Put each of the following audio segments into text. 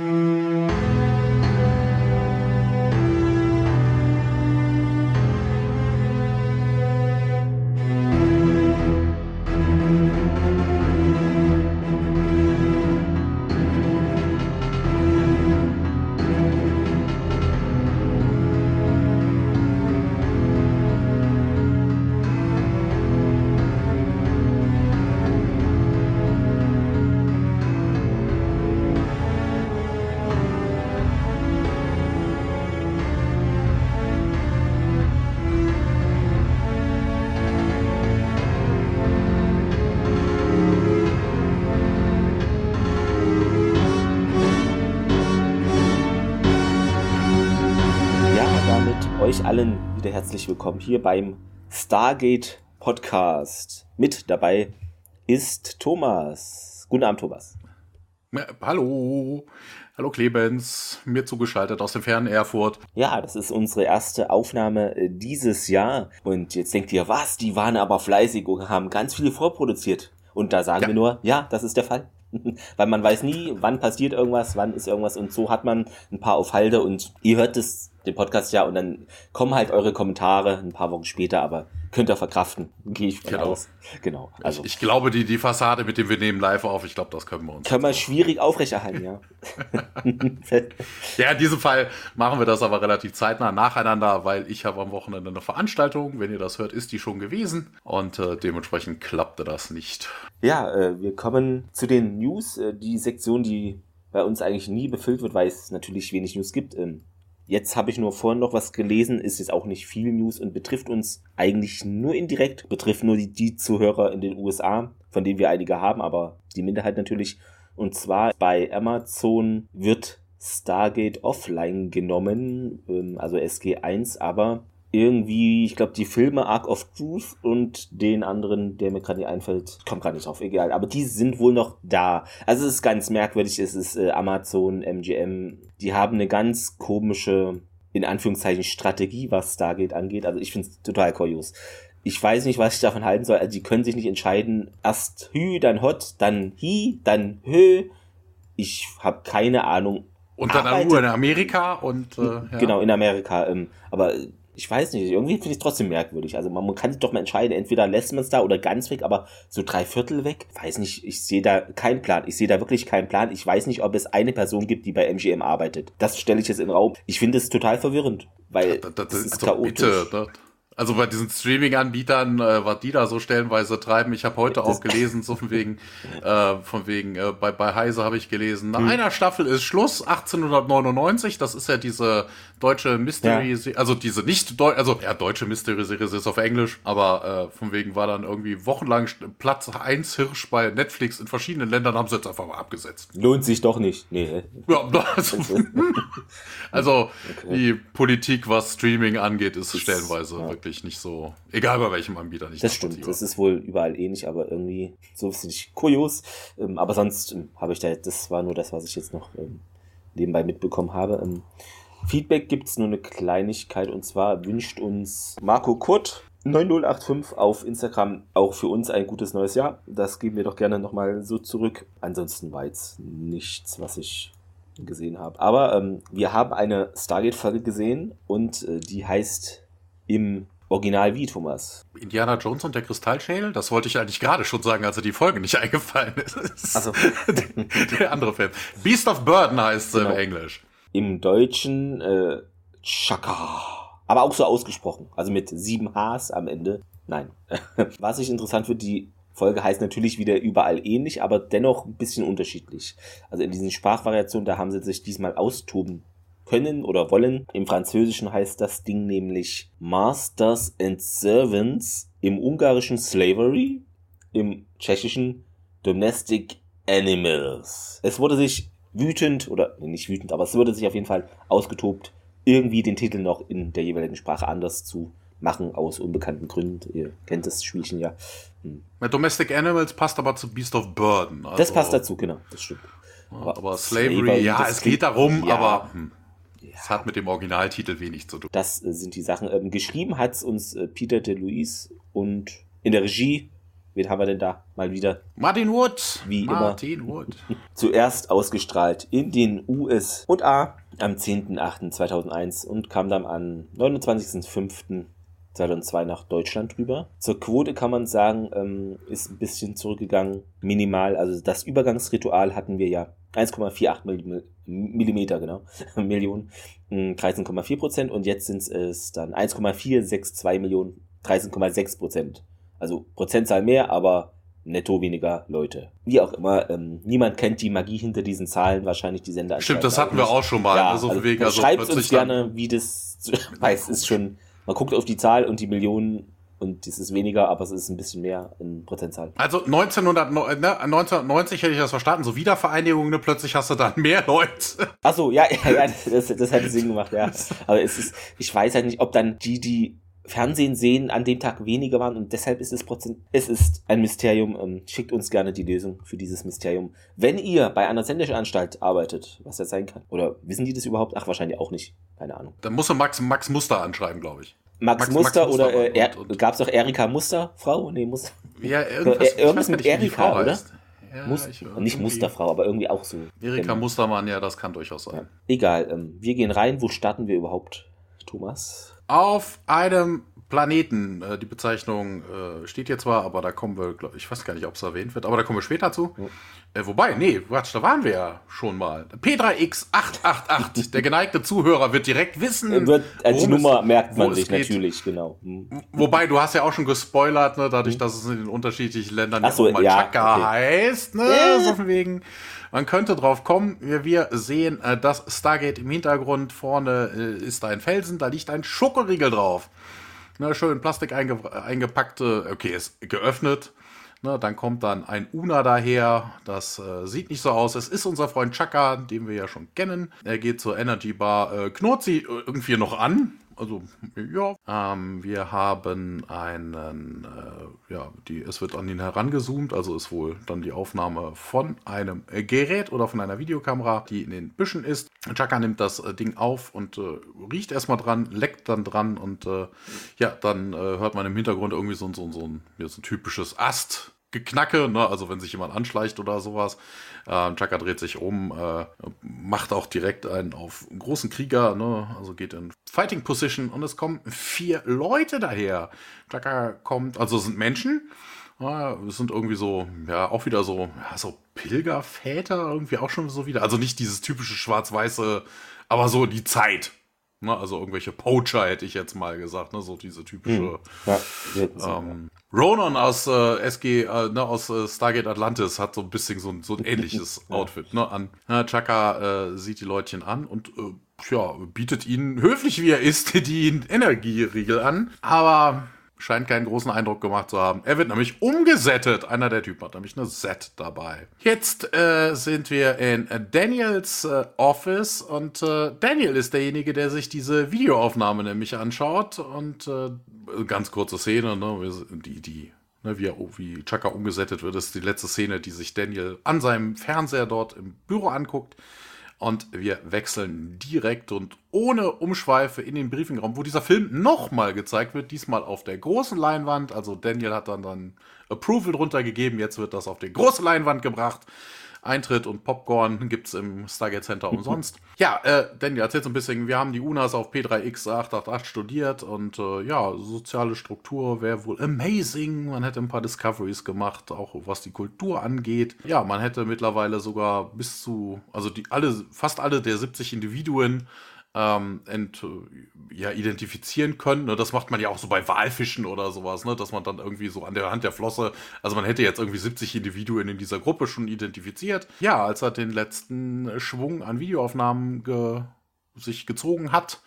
euch herzlich willkommen hier beim Stargate Podcast. Mit dabei ist Thomas. Guten Abend, Thomas. Hallo. Hallo Clemens, mir zugeschaltet aus dem fernen Erfurt. Ja, das ist unsere erste Aufnahme äh, dieses Jahr. Und jetzt denkt ihr, was? Die waren aber fleißig und haben ganz viele vorproduziert. Und da sagen ja. wir nur, ja, das ist der Fall. Weil man weiß nie, wann passiert irgendwas, wann ist irgendwas und so hat man ein paar auf Halde und ihr hört es den Podcast ja und dann kommen halt eure Kommentare ein paar Wochen später, aber könnt ihr verkraften, gehe ich genau. aus. Genau. Also ich, ich, glaube, die, die Fassade, mit dem wir nehmen live auf, ich glaube, das können wir uns. Können wir schwierig aufrechterhalten, ja. ja, in diesem Fall machen wir das aber relativ zeitnah nacheinander, weil ich habe am Wochenende eine Veranstaltung. Wenn ihr das hört, ist die schon gewesen und äh, dementsprechend klappte das nicht. Ja, äh, wir kommen zu den News, äh, die Sektion, die bei uns eigentlich nie befüllt wird, weil es natürlich wenig News gibt. Ähm, Jetzt habe ich nur vorhin noch was gelesen, ist jetzt auch nicht viel News und betrifft uns eigentlich nur indirekt, betrifft nur die, die Zuhörer in den USA, von denen wir einige haben, aber die Minderheit natürlich. Und zwar bei Amazon wird Stargate offline genommen, ähm, also SG1, aber irgendwie, ich glaube, die Filme Ark of Truth und den anderen, der mir gerade nicht einfällt, kommt gerade nicht drauf, egal. Aber die sind wohl noch da. Also es ist ganz merkwürdig, es ist äh, Amazon, MGM, die haben eine ganz komische, in Anführungszeichen, Strategie, was Stargate angeht. Also ich finde es total kurios. Ich weiß nicht, was ich davon halten soll. Also die können sich nicht entscheiden. Erst Hü, dann Hot, dann Hi, dann Hö. Ich habe keine Ahnung. Und dann nur in Amerika und äh, ja. genau in Amerika. Ähm, aber ich weiß nicht, irgendwie finde ich es trotzdem merkwürdig. Also man, man kann sich doch mal entscheiden, entweder lässt man es da oder ganz weg, aber so drei Viertel weg, weiß nicht, ich sehe da keinen Plan. Ich sehe da wirklich keinen Plan. Ich weiß nicht, ob es eine Person gibt, die bei MGM arbeitet. Das stelle ich jetzt in den Raum. Ich finde es total verwirrend, weil das, das, das ist, ist chaotisch. Bitte, also bei diesen Streaming-Anbietern, äh, was die da so stellenweise treiben, ich habe heute auch gelesen, so von wegen, äh, von wegen, äh, bei, bei Heise habe ich gelesen, nach hm. einer Staffel ist Schluss, 1899, das ist ja diese deutsche Mystery, ja. also diese nicht, Deu also ja, deutsche Mystery-Serie ist auf Englisch, aber äh, von wegen war dann irgendwie wochenlang Platz 1 Hirsch bei Netflix in verschiedenen Ländern, haben sie jetzt einfach mal abgesetzt. Lohnt sich doch nicht, nee. Ja, also, also okay. die Politik, was Streaming angeht, ist stellenweise ja. wirklich wirklich nicht so, egal bei welchem Anbieter nicht. Das stimmt, das ist wohl überall ähnlich, aber irgendwie so ist nicht kurios. Ähm, aber sonst ähm, habe ich da, das war nur das, was ich jetzt noch ähm, nebenbei mitbekommen habe. Ähm, Feedback gibt es nur eine Kleinigkeit und zwar wünscht uns Marco Kurt 9085 auf Instagram auch für uns ein gutes neues Jahr. Das geben wir doch gerne nochmal so zurück. Ansonsten war jetzt nichts, was ich gesehen habe. Aber ähm, wir haben eine Stargate-Folge gesehen und äh, die heißt im Original wie, Thomas? Indiana Jones und der Kristallschädel? Das wollte ich eigentlich gerade schon sagen, als er die Folge nicht eingefallen ist. Also. der andere Film. Beast of Burden heißt es genau. im Englisch. Im Deutschen äh, Chaka. Aber auch so ausgesprochen. Also mit sieben Hs am Ende. Nein. Was ich interessant finde, die Folge heißt natürlich wieder überall ähnlich, aber dennoch ein bisschen unterschiedlich. Also in diesen Sprachvariationen, da haben sie sich diesmal austoben können oder wollen. Im Französischen heißt das Ding nämlich Masters and Servants, im Ungarischen Slavery, im Tschechischen Domestic Animals. Es wurde sich wütend, oder nicht wütend, aber es wurde sich auf jeden Fall ausgetobt, irgendwie den Titel noch in der jeweiligen Sprache anders zu machen, aus unbekannten Gründen. Ihr kennt das Spielchen ja. Hm. Domestic Animals passt aber zu Beast of Burden. Also das passt dazu, genau, das stimmt. Aber, aber Slavery, Slavery ja, es geht darum, ja, aber. Hm. Es hat mit dem Originaltitel wenig zu tun. Das äh, sind die Sachen. Ähm, geschrieben hat es uns äh, Peter de Luis und in der Regie wen haben wir denn da mal wieder? Martin Wood. Wie Martin immer. Wood. Zuerst ausgestrahlt in den USA am 10.08.2001 und kam dann am 29.05.2002 nach Deutschland rüber. Zur Quote kann man sagen, ähm, ist ein bisschen zurückgegangen, minimal. Also das Übergangsritual hatten wir ja 1,48 Millimeter, genau, Millionen, 13,4 Prozent und jetzt sind es dann 1,462 Millionen, 13,6 Prozent. Also Prozentzahl mehr, aber netto weniger Leute. Wie auch immer, ähm, niemand kennt die Magie hinter diesen Zahlen, wahrscheinlich die Sender. Stimmt, das hatten wir auch schon mal. Ja, also also, wegen, also schreibt uns gerne, wie das weiß, ist schon, man guckt auf die Zahl und die Millionen und das ist weniger, aber es ist ein bisschen mehr in Prozentzahl. Also 1900, ne, 1990 hätte ich das verstanden, so Wiedervereinigung, ne, plötzlich hast du dann mehr Leute. Achso, ja, ja, ja, das, das hätte Sinn gemacht, ja. Aber es ist, ich weiß halt nicht, ob dann die, die Fernsehen sehen, an dem Tag weniger waren und deshalb ist es Prozent. Es ist ein Mysterium. Ähm, schickt uns gerne die Lösung für dieses Mysterium. Wenn ihr bei einer Sendeanstalt arbeitet, was das sein kann. Oder wissen die das überhaupt? Ach, wahrscheinlich auch nicht. Keine Ahnung. Dann musst du Max, Max Muster anschreiben, glaube ich. Max, Max- Muster Max oder Muster äh, er, und- und- gab's doch Erika Muster, Frau? Nee, Muster. Ja, irgendwas- ich irgendwas mit nicht, wie die Erika, Frau oder? heißt. Ja, Mus ich- nicht Musterfrau, aber irgendwie auch so. Erika Genau. Mustermann, ja, das kann durchaus sein. Ja. Egal, ähm, wir gehen rein. Wo starten wir überhaupt, Thomas? Auf einem Planeten, äh, die Bezeichnung äh, steht hier zwar, aber da kommen wir, glaub, ich weiß gar nicht, ob es erwähnt wird, aber da kommen wir später zu. Äh, wobei, nee, Quatsch, da waren wir ja schon mal. P3X888, der geneigte Zuhörer wird direkt wissen. Äh, Wird, äh, die worum es- Nummer merkt man sich natürlich, genau. Hm. Wobei, du hast ja auch schon gespoilert, ne, dadurch, dass es in den unterschiedlichen Ländern Ach so, ja auch mal ja, Chaka okay. heißt, ne, Ja. so von wegen. Man könnte drauf kommen, wir, sehen äh, das Stargate im Hintergrund, vorne äh, ist ein Felsen, da liegt ein Schokoriegel drauf. Ne, schön Plastik einge eingepackte, okay, ist geöffnet. Ne, dann kommt dann ein Una daher, das äh, sieht nicht so aus. Es ist unser Freund Chaka, den wir ja schon kennen. Er geht zur Energy Bar, äh, knurrt sie äh, irgendwie noch an. Also, ja. Ähm, wir haben einen, äh, ja, die, es wird an ihn herangezoomt, also ist wohl dann die Aufnahme von einem äh, Gerät oder von einer Videokamera, die in den Büschen ist. Chaka nimmt das äh, Ding auf und äh, riecht erstmal dran, leckt dann dran und äh, ja, dann äh, hört man im Hintergrund irgendwie so, ein- so, so, ein, ja, so ein typisches Ast. Geknacke, ne? also wenn sich jemand anschleicht oder sowas. Ähm, Chaka dreht sich um, äh, macht auch direkt einen auf großen Krieger, ne? also geht in Fighting Position und es kommen vier Leute daher. Chaka kommt, also sind Menschen, ja, es sind irgendwie so, ja, auch wieder so, ja, so Pilgerväter irgendwie auch schon so wieder. Also nicht dieses typische schwarz-weiße, aber so die Zeit. Ne? Also irgendwelche Poacher hätte ich jetzt mal gesagt, ne? so diese typische. Ja, wir- Ähm, Ronan aus äh, SG, äh, ne, aus äh, Stargate Atlantis hat so ein bisschen so ein, so ein ähnliches Outfit ne, an. Ja, Chaka äh, sieht die Leutchen an und äh, ja, bietet ihnen höflich wie er ist die Energieriegel an, aber scheint keinen großen Eindruck gemacht zu haben. Er wird nämlich umgesettet. Einer der Typen hat nämlich eine Set dabei. Jetzt äh, sind wir in Daniels äh, Office und äh, Daniel ist derjenige, der sich diese Videoaufnahme nämlich anschaut und äh, ganz kurze Szene, ne, die, die, ne, wie, wie Chaka umgesettet wird, ist die letzte Szene, die sich Daniel an seinem Fernseher dort im Büro anguckt. Und wir wechseln direkt und ohne Umschweife in den Briefingraum, wo dieser Film nochmal gezeigt wird, diesmal auf der großen Leinwand. Also Daniel hat dann dann Approval drunter gegeben, jetzt wird das auf die große Leinwand gebracht. Eintritt und Popcorn gibt's im Stargate Center umsonst. Ja, äh, Daniel, erzähl so ein bisschen, wir haben die UNAs auf P3X888 studiert und äh, ja, soziale Struktur wäre wohl amazing. Man hätte ein paar Discoveries gemacht, auch was die Kultur angeht. Ja, man hätte mittlerweile sogar bis zu, also die alle, fast alle der 70 Individuen ähm, ent, ja, identifizieren können. Ne? Das macht man ja auch so bei Walfischen oder sowas, ne? dass man dann irgendwie so an der Hand der Flosse, also man hätte jetzt irgendwie 70 Individuen in dieser Gruppe schon identifiziert. Ja, als er den letzten Schwung an Videoaufnahmen ge sich gezogen hat,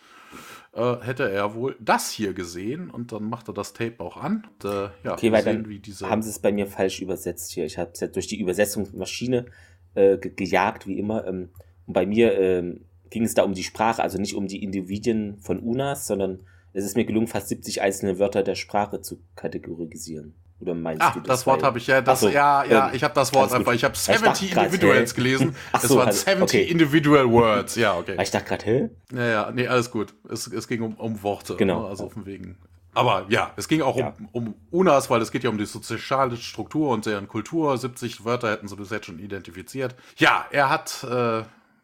äh, hätte er wohl das hier gesehen und dann macht er das Tape auch an. Und, äh, ja, Okay, weil sehen, dann haben sie es bei mir falsch übersetzt hier. Ich habe es ja durch die Übersetzungsmaschine äh, ge gejagt, wie immer. Ähm, und bei mir ähm, ging es da um die Sprache, also nicht um die Individuen von UNAS, sondern es ist mir gelungen, fast 70 einzelne Wörter der Sprache zu kategorisieren. Oder meinst Ah, du das, Wort Weil- habe ich ja, das, Ach so, ja, ja, ähm, ich habe das Wort einfach, ich habe Ich dachte 70 grad, Individuals hä? gelesen. Ach es so, waren also, 70 okay. Individual Words, ja, okay. Ah, Ich dachte gerade, hä? Ja, ja, nee, alles gut. Es, es ging um, um Worte. Genau. Ne? Also von wegen Aber ja, es ging auch ja. um, um UNAS, weil es geht ja um die soziale Struktur und deren Kultur. 70 Wörter hätten sie bis jetzt schon identifiziert. Ja, er hat äh,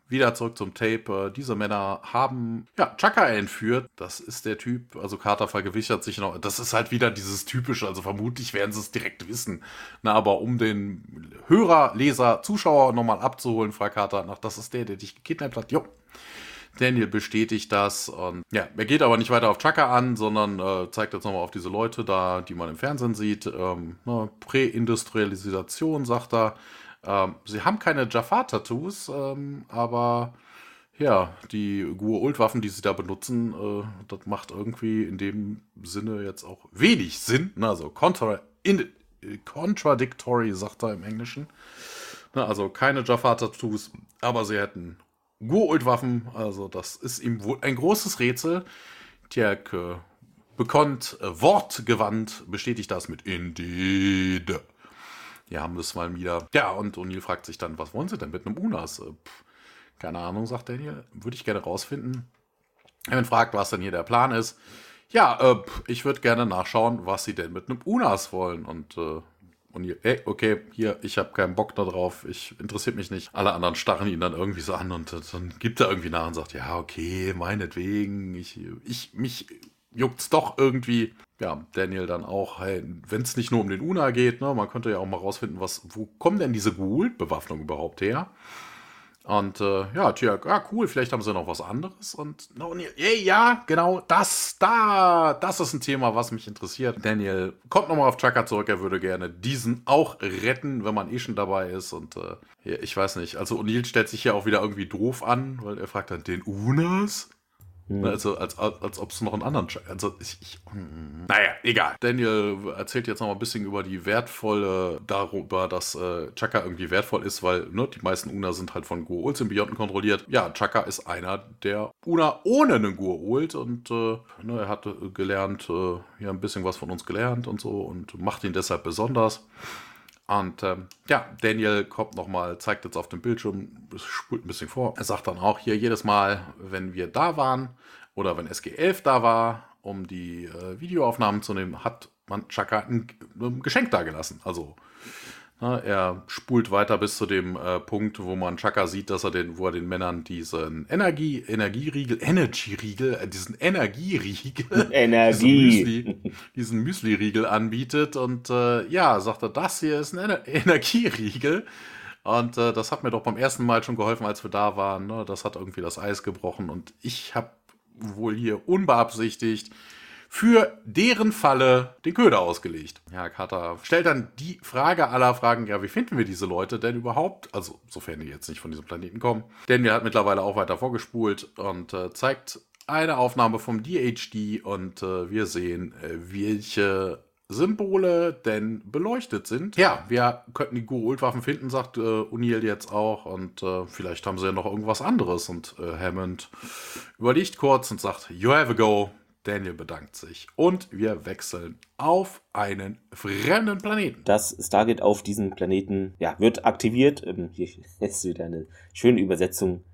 wieder zurück zum Tape. Äh, diese Männer haben ja Chaka entführt. Das ist der Typ. Also Carter vergewissert sich noch. Das ist halt wieder dieses typische. Also vermutlich werden sie es direkt wissen. Na, aber um den Hörer, Leser, Zuschauer nochmal abzuholen, fragt Carter nach. Das ist der, der dich gekidnappt hat. Jo. Daniel bestätigt das und ja, er geht aber nicht weiter auf Chaka an, sondern äh, zeigt jetzt nochmal auf diese Leute da, die man im Fernsehen sieht. Ähm, ne, Präindustrialisation, sagt er. Ähm, sie haben keine Jafar-Tattoos, ähm, aber ja, die Gur-Ult-Waffen, die sie da benutzen, äh, das macht irgendwie in dem Sinne jetzt auch wenig Sinn. Ne? Also contra in, contradictory, sagt er im Englischen. Ne? Also keine Jafar-Tattoos, aber sie hätten Gur-Ult-Waffen. Also das ist ihm wohl ein großes Rätsel. Tjerk äh, bekommt äh, wortgewandt, bestätigt das mit Indeed. Die haben das mal wieder. Ja, und O'Neill fragt sich dann, was wollen sie denn mit einem Unas? Äh, pff, keine Ahnung, sagt Daniel. Würde ich gerne rausfinden. Er fragt, was denn hier der Plan ist. Ja, äh, ich würde gerne nachschauen, was sie denn mit einem Unas wollen. Und äh, O'Neill, ey, okay, hier, ich habe keinen Bock da drauf, ich interessiert mich nicht. Alle anderen starren ihn dann irgendwie so an und dann gibt er irgendwie nach und sagt, ja, okay, meinetwegen, ich, ich, mich juckt's doch irgendwie. Ja, Daniel dann auch, hey, wenn es nicht nur um den Una geht, ne, man könnte ja auch mal rausfinden, was, wo kommen denn diese Ghoul-Bewaffnung überhaupt her? Und äh, ja, tja, ah, cool, vielleicht haben sie noch was anderes. Und no, yeah, ja, genau, das, da, das ist ein Thema, was mich interessiert. Daniel kommt nochmal auf Chaka zurück, er würde gerne diesen auch retten, wenn man eh schon dabei ist. Und äh, ich weiß nicht, also O'Neill stellt sich hier auch wieder irgendwie doof an, weil er fragt dann, den Unas? Mhm. Also, als, als, als ob es noch einen anderen. Ch also, ich, ich, hm. naja, egal. Daniel erzählt jetzt noch mal ein bisschen über die wertvolle, darüber, dass äh, Chaka irgendwie wertvoll ist, weil ne, die meisten Una sind halt von Gur-Ult-Symbionten kontrolliert. Ja, Chaka ist einer der Una ohne einen Gur-Ult und äh, ne, er hat gelernt, äh, ja, ein bisschen was von uns gelernt und so und macht ihn deshalb besonders. Und ähm, ja, Daniel kommt nochmal, zeigt jetzt auf dem Bildschirm, spult ein bisschen vor. Er sagt dann auch hier jedes Mal, wenn wir da waren oder wenn SG11 da war, um die äh, Videoaufnahmen zu nehmen, hat man Chaka ein, ein Geschenk dagelassen. Also er spult weiter bis zu dem äh, Punkt, wo man Chaka sieht, dass er den, wo er den Männern diesen Energie, Energieriegel, Energy-Riegel, äh, diesen Energieriegel, Energie, diesen, Müsli, Müsli-Riegel anbietet und äh, ja, sagt er, das hier ist ein Ener Energieriegel. Und äh, das hat mir doch beim ersten Mal schon geholfen, als wir da waren. Ne? Das hat irgendwie das Eis gebrochen und ich habe wohl hier unbeabsichtigt für deren Falle den Köder ausgelegt. Ja, Carter stellt dann die Frage aller Fragen, ja, wie finden wir diese Leute denn überhaupt? Also, sofern die jetzt nicht von diesem Planeten kommen. Denn wir hat mittlerweile auch weiter vorgespult und äh, zeigt eine Aufnahme vom DHD und äh, wir sehen, äh, welche Symbole denn beleuchtet sind. Ja, wir könnten die Guru-Ultwaffen finden, sagt äh, O'Neill jetzt auch. Und äh, vielleicht haben sie ja noch irgendwas anderes. Und äh, Hammond überlegt kurz und sagt, you have a go. Daniel bedankt sich und wir wechseln auf einen fremden Planeten. Das Stargate auf diesem Planeten ja, wird aktiviert. Ähm, hier ist wieder eine schöne Übersetzung.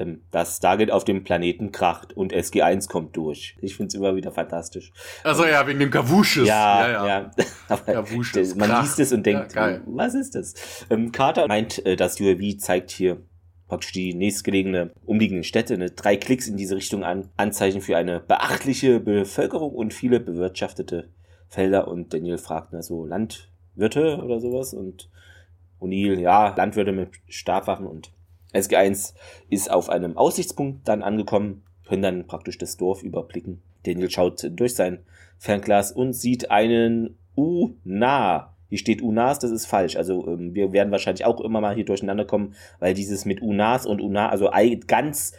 Ähm, das Stargate auf dem Planeten kracht und SG1 kommt durch. Ich finde es immer wieder fantastisch. Also ja, wegen dem Kavusches. Ja, ja. ja. Aber Kavusches, man liest es und denkt, ja, was ist das? Ähm, Carter meint, äh, das UAV zeigt hier praktisch die nächstgelegene umliegenden Städte, ne, drei Klicks in diese Richtung an, Anzeichen für eine beachtliche Bevölkerung und viele bewirtschaftete Felder und Daniel fragt, na so Landwirte oder sowas und O'Neill, ja, Landwirte mit Stabwaffen und SG1 ist auf einem Aussichtspunkt dann angekommen, können dann praktisch das Dorf überblicken. Daniel schaut durch sein Fernglas und sieht einen U-Nah hier steht UNAS, das ist falsch. Also ähm, wir werden wahrscheinlich auch immer mal hier durcheinander kommen, weil dieses mit UNAS und UNA, also ganz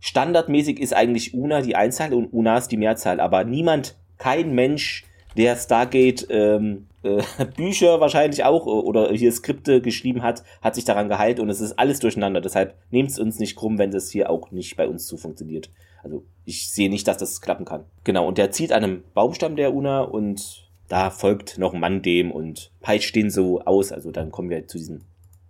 standardmäßig ist eigentlich UNA die Einzahl und UNAS die Mehrzahl. Aber niemand, kein Mensch, der Stargate ähm, äh, Bücher wahrscheinlich auch oder hier Skripte geschrieben hat, hat sich daran geheilt und es ist alles durcheinander. Deshalb nehmt es uns nicht krumm, wenn das hier auch nicht bei uns so funktioniert. Also ich sehe nicht, dass das klappen kann. Genau, und der zieht an einem Baumstamm der UNA und da folgt noch ein Mann dem und peitscht den so aus. Also dann kommen wir zu diesem,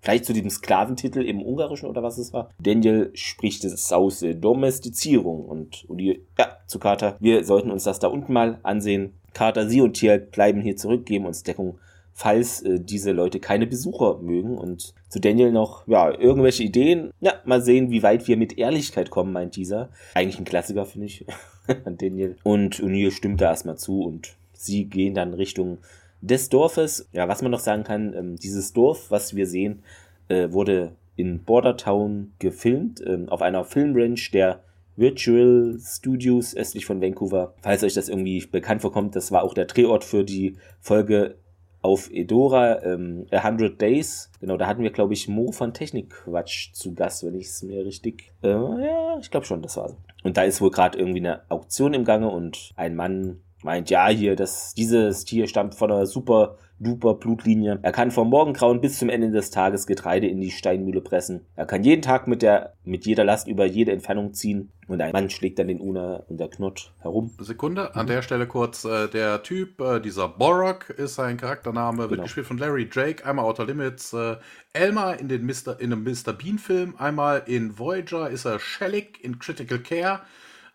vielleicht zu diesem Sklaventitel im Ungarischen oder was es war. Daniel spricht es aus Domestizierung und Uli, ja, zu Carter, wir sollten uns das da unten mal ansehen. Carter, sie und Tier bleiben hier zurück, geben uns Deckung, falls äh, diese Leute keine Besucher mögen. Und zu Daniel noch, ja, irgendwelche Ideen. Ja, mal sehen, wie weit wir mit Ehrlichkeit kommen, meint dieser. Eigentlich ein Klassiker, finde ich, an Daniel. Und O'Neill stimmt da erstmal zu und sie gehen dann Richtung des Dorfes. Ja, was man noch sagen kann, ähm, dieses Dorf, was wir sehen, äh, wurde in Bordertown gefilmt, ähm, auf einer Filmrange der Virtual Studios östlich von Vancouver. Falls euch das irgendwie bekannt vorkommt, das war auch der Drehort für die Folge auf Edora, ähm, 100 Days. Genau, da hatten wir, glaube ich, Mo von Technikquatsch zu Gast, wenn ich es mir richtig. Äh, ja, ich glaube schon, das war so. Und da ist wohl gerade irgendwie eine Auktion im Gange und ein Mann meint, ja, hier, das, dieses Tier stammt von einer super duper Blutlinie. Er kann vom Morgengrauen bis zum Ende des Tages Getreide in die Steinmühle pressen. Er kann jeden Tag mit der, mit jeder Last über jede Entfernung ziehen. Und ein Mann schlägt dann den Una und der Knott herum. Sekunde, an der Stelle kurz, äh, der Typ, äh, dieser Borok ist sein Charaktername, wird genau. gespielt von Larry Drake, einmal Outer Limits, äh, Elmer in, den Mr., in einem Mr. Bean Film, einmal in Voyager ist er Shellick in Critical Care,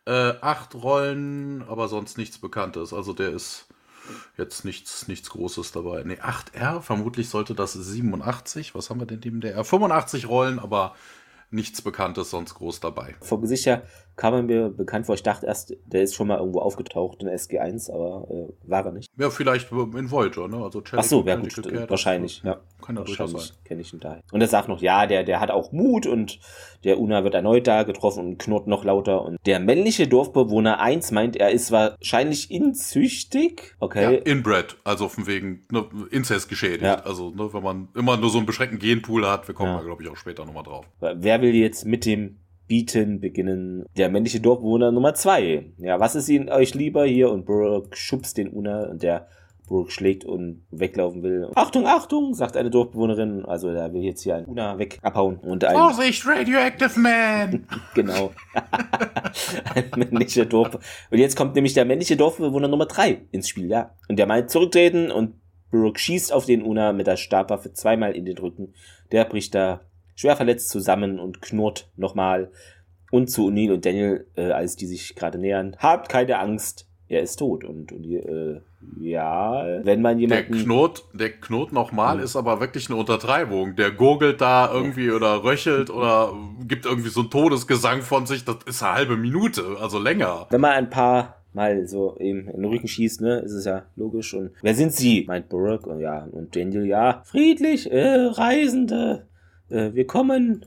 äh, acht Rollen, aber sonst nichts Bekanntes. Also der ist jetzt nichts, nichts Großes dabei. Ne, 8R, vermutlich sollte das 87. Was haben wir denn neben der R? 85 Rollen, aber nichts Bekanntes sonst groß dabei. Vom Gesicht her kam er mir bekannt vor. Ich dachte erst, der ist schon mal irgendwo aufgetaucht in SG1, aber äh, war er nicht. Ja, vielleicht in Voyager, ne? Also Ach so, wäre gut, Care, wahrscheinlich, ja. Kann ja durchaus sein. Kenne ich ihn da. Und er sagt noch, ja, der, der hat auch Mut und der Una wird erneut da getroffen und knurrt noch lauter. Und der männliche Dorfbewohner 1 meint, er ist wahrscheinlich inzüchtig. Okay. Ja, inbred, also von wegen ne, Inzest geschädigt. Ja. Also, ne, wenn man immer nur so einen beschränkten Genpool hat, wir kommen ja. da, glaube ich, auch später nochmal drauf. Wer will jetzt mit dem bieten beginnen der männliche Dorfbewohner Nummer zwei. Ja, was ist Ihnen euch lieber hier? Und Brooke schubst den Una und der Brooke schlägt und weglaufen will. Achtung, Achtung, sagt eine Dorfbewohnerin. Also da will jetzt hier ein Una weg abhauen. Und ein Vorsicht, Radioactive Man! genau. ein männlicher Dorf. Und jetzt kommt nämlich der männliche Dorfbewohner Nummer drei ins Spiel, ja. Und der meint zurücktreten und Brooke schießt auf den Una mit der Stabwaffe zweimal in den Rücken. Der bricht da schwer verletzt zusammen und knurrt nochmal. Und zu O'Neill und Daniel, äh, als die sich gerade nähern, habt keine Angst, er ist tot. Und, und äh, ja, wenn man jemanden... Der knurrt, der knurrt nochmal, mhm. ist aber wirklich eine Untertreibung. Der gurgelt da irgendwie oder röchelt oder gibt irgendwie so einen Todesgesang von sich. Das ist eine halbe Minute, also länger. Wenn man ein paar mal so eben in den Rücken schießt, ne, ist es ja logisch. Und wer sind sie? meint Burke. Und ja, und Daniel, ja, friedlich, äh, Reisende. Äh, wir kommen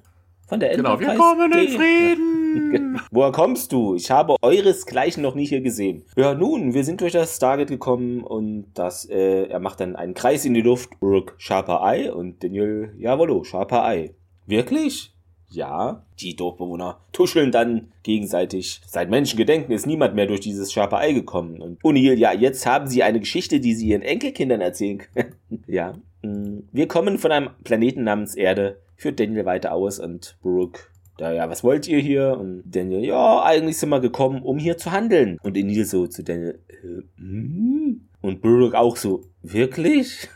von der Genau, wir kommen in Frieden. Woher kommst du? Ich habe euresgleichen noch nie hier gesehen. Ja, nun, wir sind durch das Stargate gekommen und das, äh, er macht dann einen Kreis in die Luft. Brooke, Sharper Eye und Daniel, jawollo, Sharper Eye. Wirklich? Ja, die Dorfbewohner tuscheln dann gegenseitig. Seit Menschengedenken ist niemand mehr durch dieses Sharper Eye gekommen. Und O'Neill, ja, jetzt haben sie eine Geschichte, die sie ihren Enkelkindern erzählen können. ja. Mm, wir kommen von einem Planeten namens Erde führt Daniel weiter aus und Brooke, da, ja, was wollt ihr hier? Und Daniel, ja, eigentlich sind wir gekommen, um hier zu handeln. Und Enil so zu Daniel, äh, hm? Und Brooke auch so, wirklich?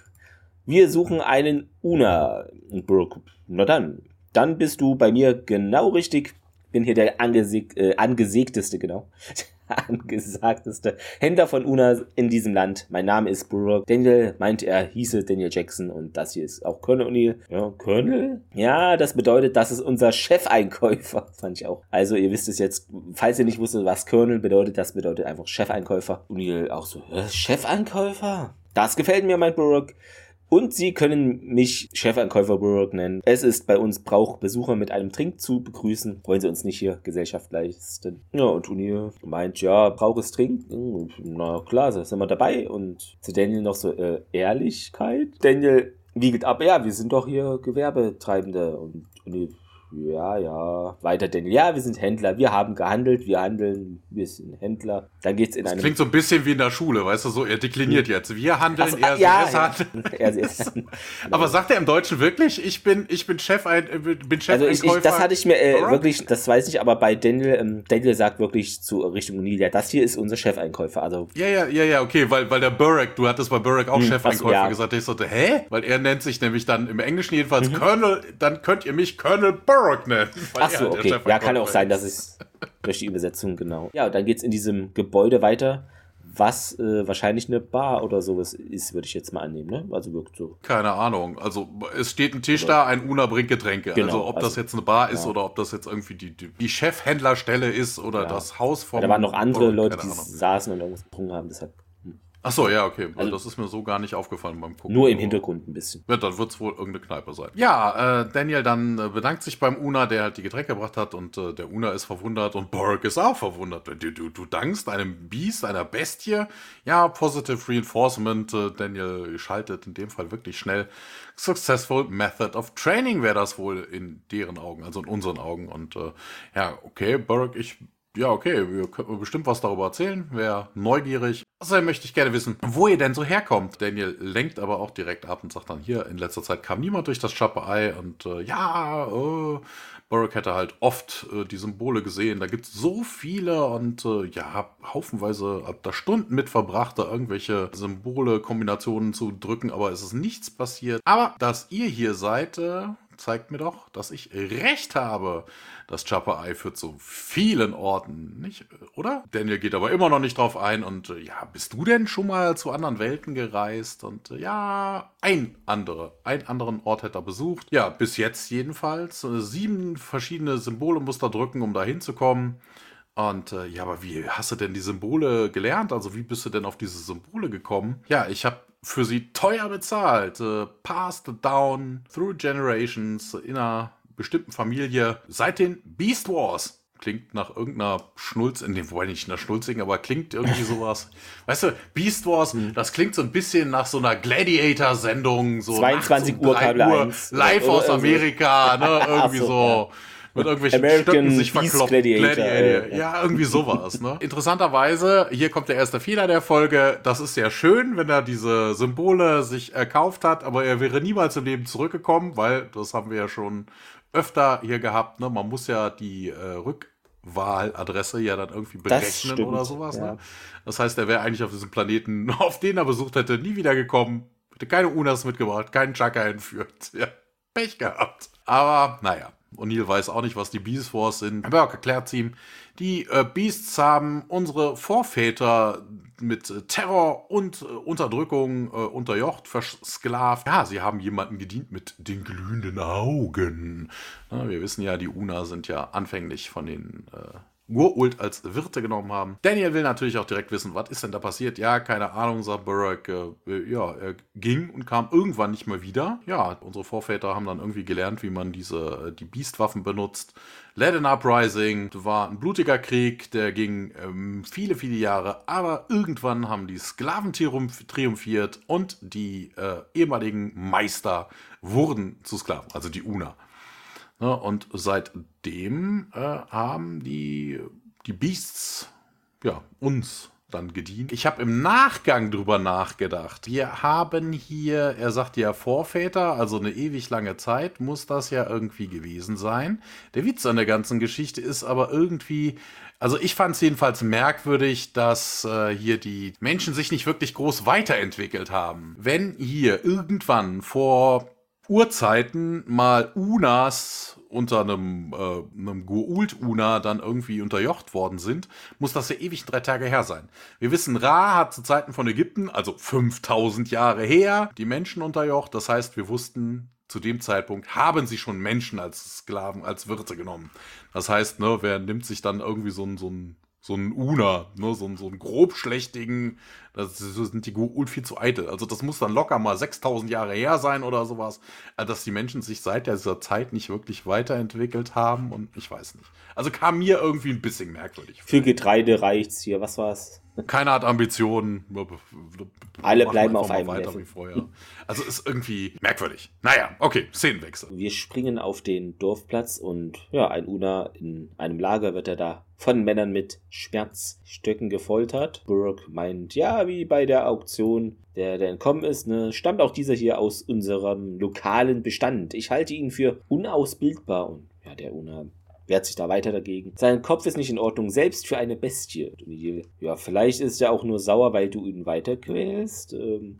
Wir suchen einen Una. Und Brooke, na dann, dann bist du bei mir genau richtig. Bin hier der angeseg äh, angesägteste, genau. angesagteste Händler von Una in diesem Land. Mein Name ist Brooke. Daniel meint, er hieße Daniel Jackson und das hier ist auch Colonel O'Neill. Ja, Colonel? Ja, das bedeutet, das ist unser Chefeinkäufer. Fand ich auch. Also, ihr wisst es jetzt, falls ihr nicht wusstet, was Colonel bedeutet, das bedeutet einfach Chefeinkäufer. O'Neill auch so, Chefeinkäufer? Das gefällt mir, meint Brooke. Und Sie können mich Chefankäufer Burrock nennen. Es ist bei uns Brauch, Besucher mit einem Trink zu begrüßen. Wollen Sie uns nicht hier Gesellschaft leisten? Ja, und Toni meint, ja, braucht es Trink? Na klar, sind wir dabei. Und zu Daniel noch so, äh, Ehrlichkeit? Daniel wiegelt ab, ja, wir sind doch hier Gewerbetreibende. Und Toni ja, ja. Weiter denn, ja, wir sind Händler, wir haben gehandelt, wir handeln, wir sind Händler. Dann geht's in das einem. klingt so ein bisschen wie in der Schule, weißt du, so, er dekliniert jetzt. Wir handeln, so, er, ja, er ja. handeln. Aber sagt er im Deutschen wirklich, ich bin, ich bin Chef, ein, bin Chef Also ich, ich, das hatte ich mir äh, wirklich, das weiß ich, aber bei Daniel, ähm, Daniel sagt wirklich zu Richtung Nilia, das hier ist unser Chefeinkäufer. Also. Ja, ja, ja, ja, okay, weil, weil der Burek, du hattest bei Burek auch hm, Chefeinkäufer ja. gesagt. Ich sagte, hä? Weil er nennt sich nämlich dann im Englischen jedenfalls mhm. Colonel, dann könnt ihr mich Colonel Burek nennen. Ach so, okay. Ja, kann auch sein, dass es durch die Übersetzung, genau. Ja, dann geht's in diesem Gebäude weiter, was äh, wahrscheinlich eine Bar oder sowas ist, würde ich jetzt mal annehmen, ne? Also wirkt so. Keine Ahnung. Also es steht ein Tisch da, ein Una bringt Getränke. Genau, also ob also, das jetzt eine Bar ist ja. oder ob das jetzt irgendwie die, die, die Chefhändlerstelle ist oder ja. das Haus vom. Da waren noch andere Leute, die saßen und irgendwas getrunken haben, deshalb. Ach so, ja, okay. Also, das ist mir so gar nicht aufgefallen beim Gucken. Nur im Hintergrund ein bisschen. Ja, dann wird es wohl irgendeine Kneipe sein. Ja, äh, Daniel dann äh, bedankt sich beim Una, der halt die Getränke gebracht hat und äh, der Una ist verwundert und Borg ist auch verwundert. Du, du, du dankst einem Biest, einer Bestie. Ja, Positive Reinforcement. Äh, Daniel schaltet in dem Fall wirklich schnell. Successful Method of Training wäre das wohl in deren Augen, also in unseren Augen. Und äh, ja, okay, Burke, ich ja, okay, wir können bestimmt was darüber erzählen. Wer neugierig. Außerdem möchte ich gerne wissen, wo ihr denn so herkommt. Daniel lenkt aber auch direkt ab und sagt dann hier, in letzter Zeit kam niemand durch das Chapper-Ei und äh, ja, äh, Burke hätte halt oft äh, die Symbole gesehen. Da gibt es so viele und äh, ja, haufenweise hab da Stunden mit verbracht, da irgendwelche Symbole, Kombinationen zu drücken, aber es ist nichts passiert. Aber dass ihr hier seid, äh, zeigt mir doch, dass ich recht habe. Das Chopper Eye führt zu vielen Orten, nicht, oder? Daniel geht aber immer noch nicht drauf ein und äh, ja, bist du denn schon mal zu anderen Welten gereist? Und äh, ja, ein andere, einen anderen Ort hätte er besucht. Ja, bis jetzt jedenfalls. Äh, sieben verschiedene Symbole muss er drücken, um da hinzukommen. Und äh, ja, aber wie hast du denn die Symbole gelernt? Also wie bist du denn auf diese Symbole gekommen? Ja, ich habe für sie teuer bezahlt. Äh, passed down through generations in einer bestimmten Familie seit den Beast Wars. Klingt nach irgendeiner Schnulz, in dem, wobei nicht nach Schnulzigen, aber klingt irgendwie sowas. weißt du, Beast Wars, hm. das klingt so ein bisschen nach so einer Gladiator-Sendung, so 22 Uhr, Uhr, 1. live aus Amerika, ne, irgendwie so. so. Ja mit irgendwelchen American Stöcken sich verkloppt. Gladiator. Gladiator. Ja, irgendwie sowas. Ne? Interessanterweise, hier kommt der erste Fehler der Folge. Das ist sehr schön, wenn er diese Symbole sich erkauft hat, aber er wäre niemals im Leben zurückgekommen, weil, das haben wir ja schon öfter hier gehabt, ne? man muss ja die äh, Rückwahladresse ja dann irgendwie berechnen oder sowas. Ja. Ne? Das heißt, er wäre eigentlich auf diesem Planeten, auf den er besucht hätte, nie wieder gekommen. Hätte keine Unas mitgebracht, keinen Chaka entführt. Ja, Pech gehabt. Aber naja, O'Neill weiß auch nicht, was die Beast Wars sind. Burke erklärt ihm, die äh, Beasts haben unsere Vorväter mit äh, Terror und äh, Unterdrückung äh, unterjocht, versklavt. Ja, sie haben jemanden gedient mit den glühenden Augen. Na, wir wissen ja, die Una sind ja anfänglich von den äh, Gurult als Wirte genommen haben. Daniel will natürlich auch direkt wissen, was ist denn da passiert? Ja, keine Ahnung, sagt Burke. Äh, ja, er ging und kam irgendwann nicht mehr wieder. Ja, unsere Vorväter haben dann irgendwie gelernt, wie man diese, äh, die Beastwaffen benutzt. An Uprising war ein blutiger Krieg, der ging ähm, viele, viele Jahre, aber irgendwann haben die Sklaven triumphiert und die äh, ehemaligen Meister wurden zu Sklaven, also die Una. Ne, und seitdem äh, haben die, die Beasts ja, uns dann gedient. Ich habe im Nachgang drüber nachgedacht. Wir haben hier, er sagt ja Vorväter, also eine ewig lange Zeit muss das ja irgendwie gewesen sein. Der Witz an der ganzen Geschichte ist aber irgendwie, also ich fand es jedenfalls merkwürdig, dass äh, hier die Menschen sich nicht wirklich groß weiterentwickelt haben. Wenn hier irgendwann vor Urzeiten mal Unas unter einem, äh, einem Goult-Una dann irgendwie unterjocht worden sind, muss das ja ewig drei Tage her sein. Wir wissen, Ra hat zu Zeiten von Ägypten, also 5000 Jahre her, die Menschen unterjocht. Das heißt, wir wussten, zu dem Zeitpunkt haben sie schon Menschen als Sklaven, als Wirte genommen. Das heißt, ne, wer nimmt sich dann irgendwie so ein, so ein so ein Una, ne, so, so einen grobschlächtigen, das sind die Goa'uld viel zu eitel. Also das muss dann locker mal 6000 Jahre her sein oder sowas, äh, dass die Menschen sich seit dieser Zeit nicht wirklich weiterentwickelt haben und ich weiß nicht. Also kam mir irgendwie ein bisschen merkwürdig. Für Getreide reicht's hier, was war's? Keiner hat Ambitionen. Alle bleiben auf einem weiter Level. wie vorher. Also ist irgendwie merkwürdig. Naja, okay, Szenenwechsel. Wir springen auf den Dorfplatz und ja, ein Una in einem Lager wird er da von Männern mit Schmerzstöcken gefoltert. Burke meint, ja, wie bei der Auktion, der, der entkommen ist, ne, stammt auch dieser hier aus unserem lokalen Bestand. Ich halte ihn für unausbildbar und ja, der Una wehrt sich da weiter dagegen. Sein Kopf ist nicht in Ordnung, selbst für eine Bestie. Ja, vielleicht ist er auch nur sauer, weil du ihn weiter quälst. Ähm,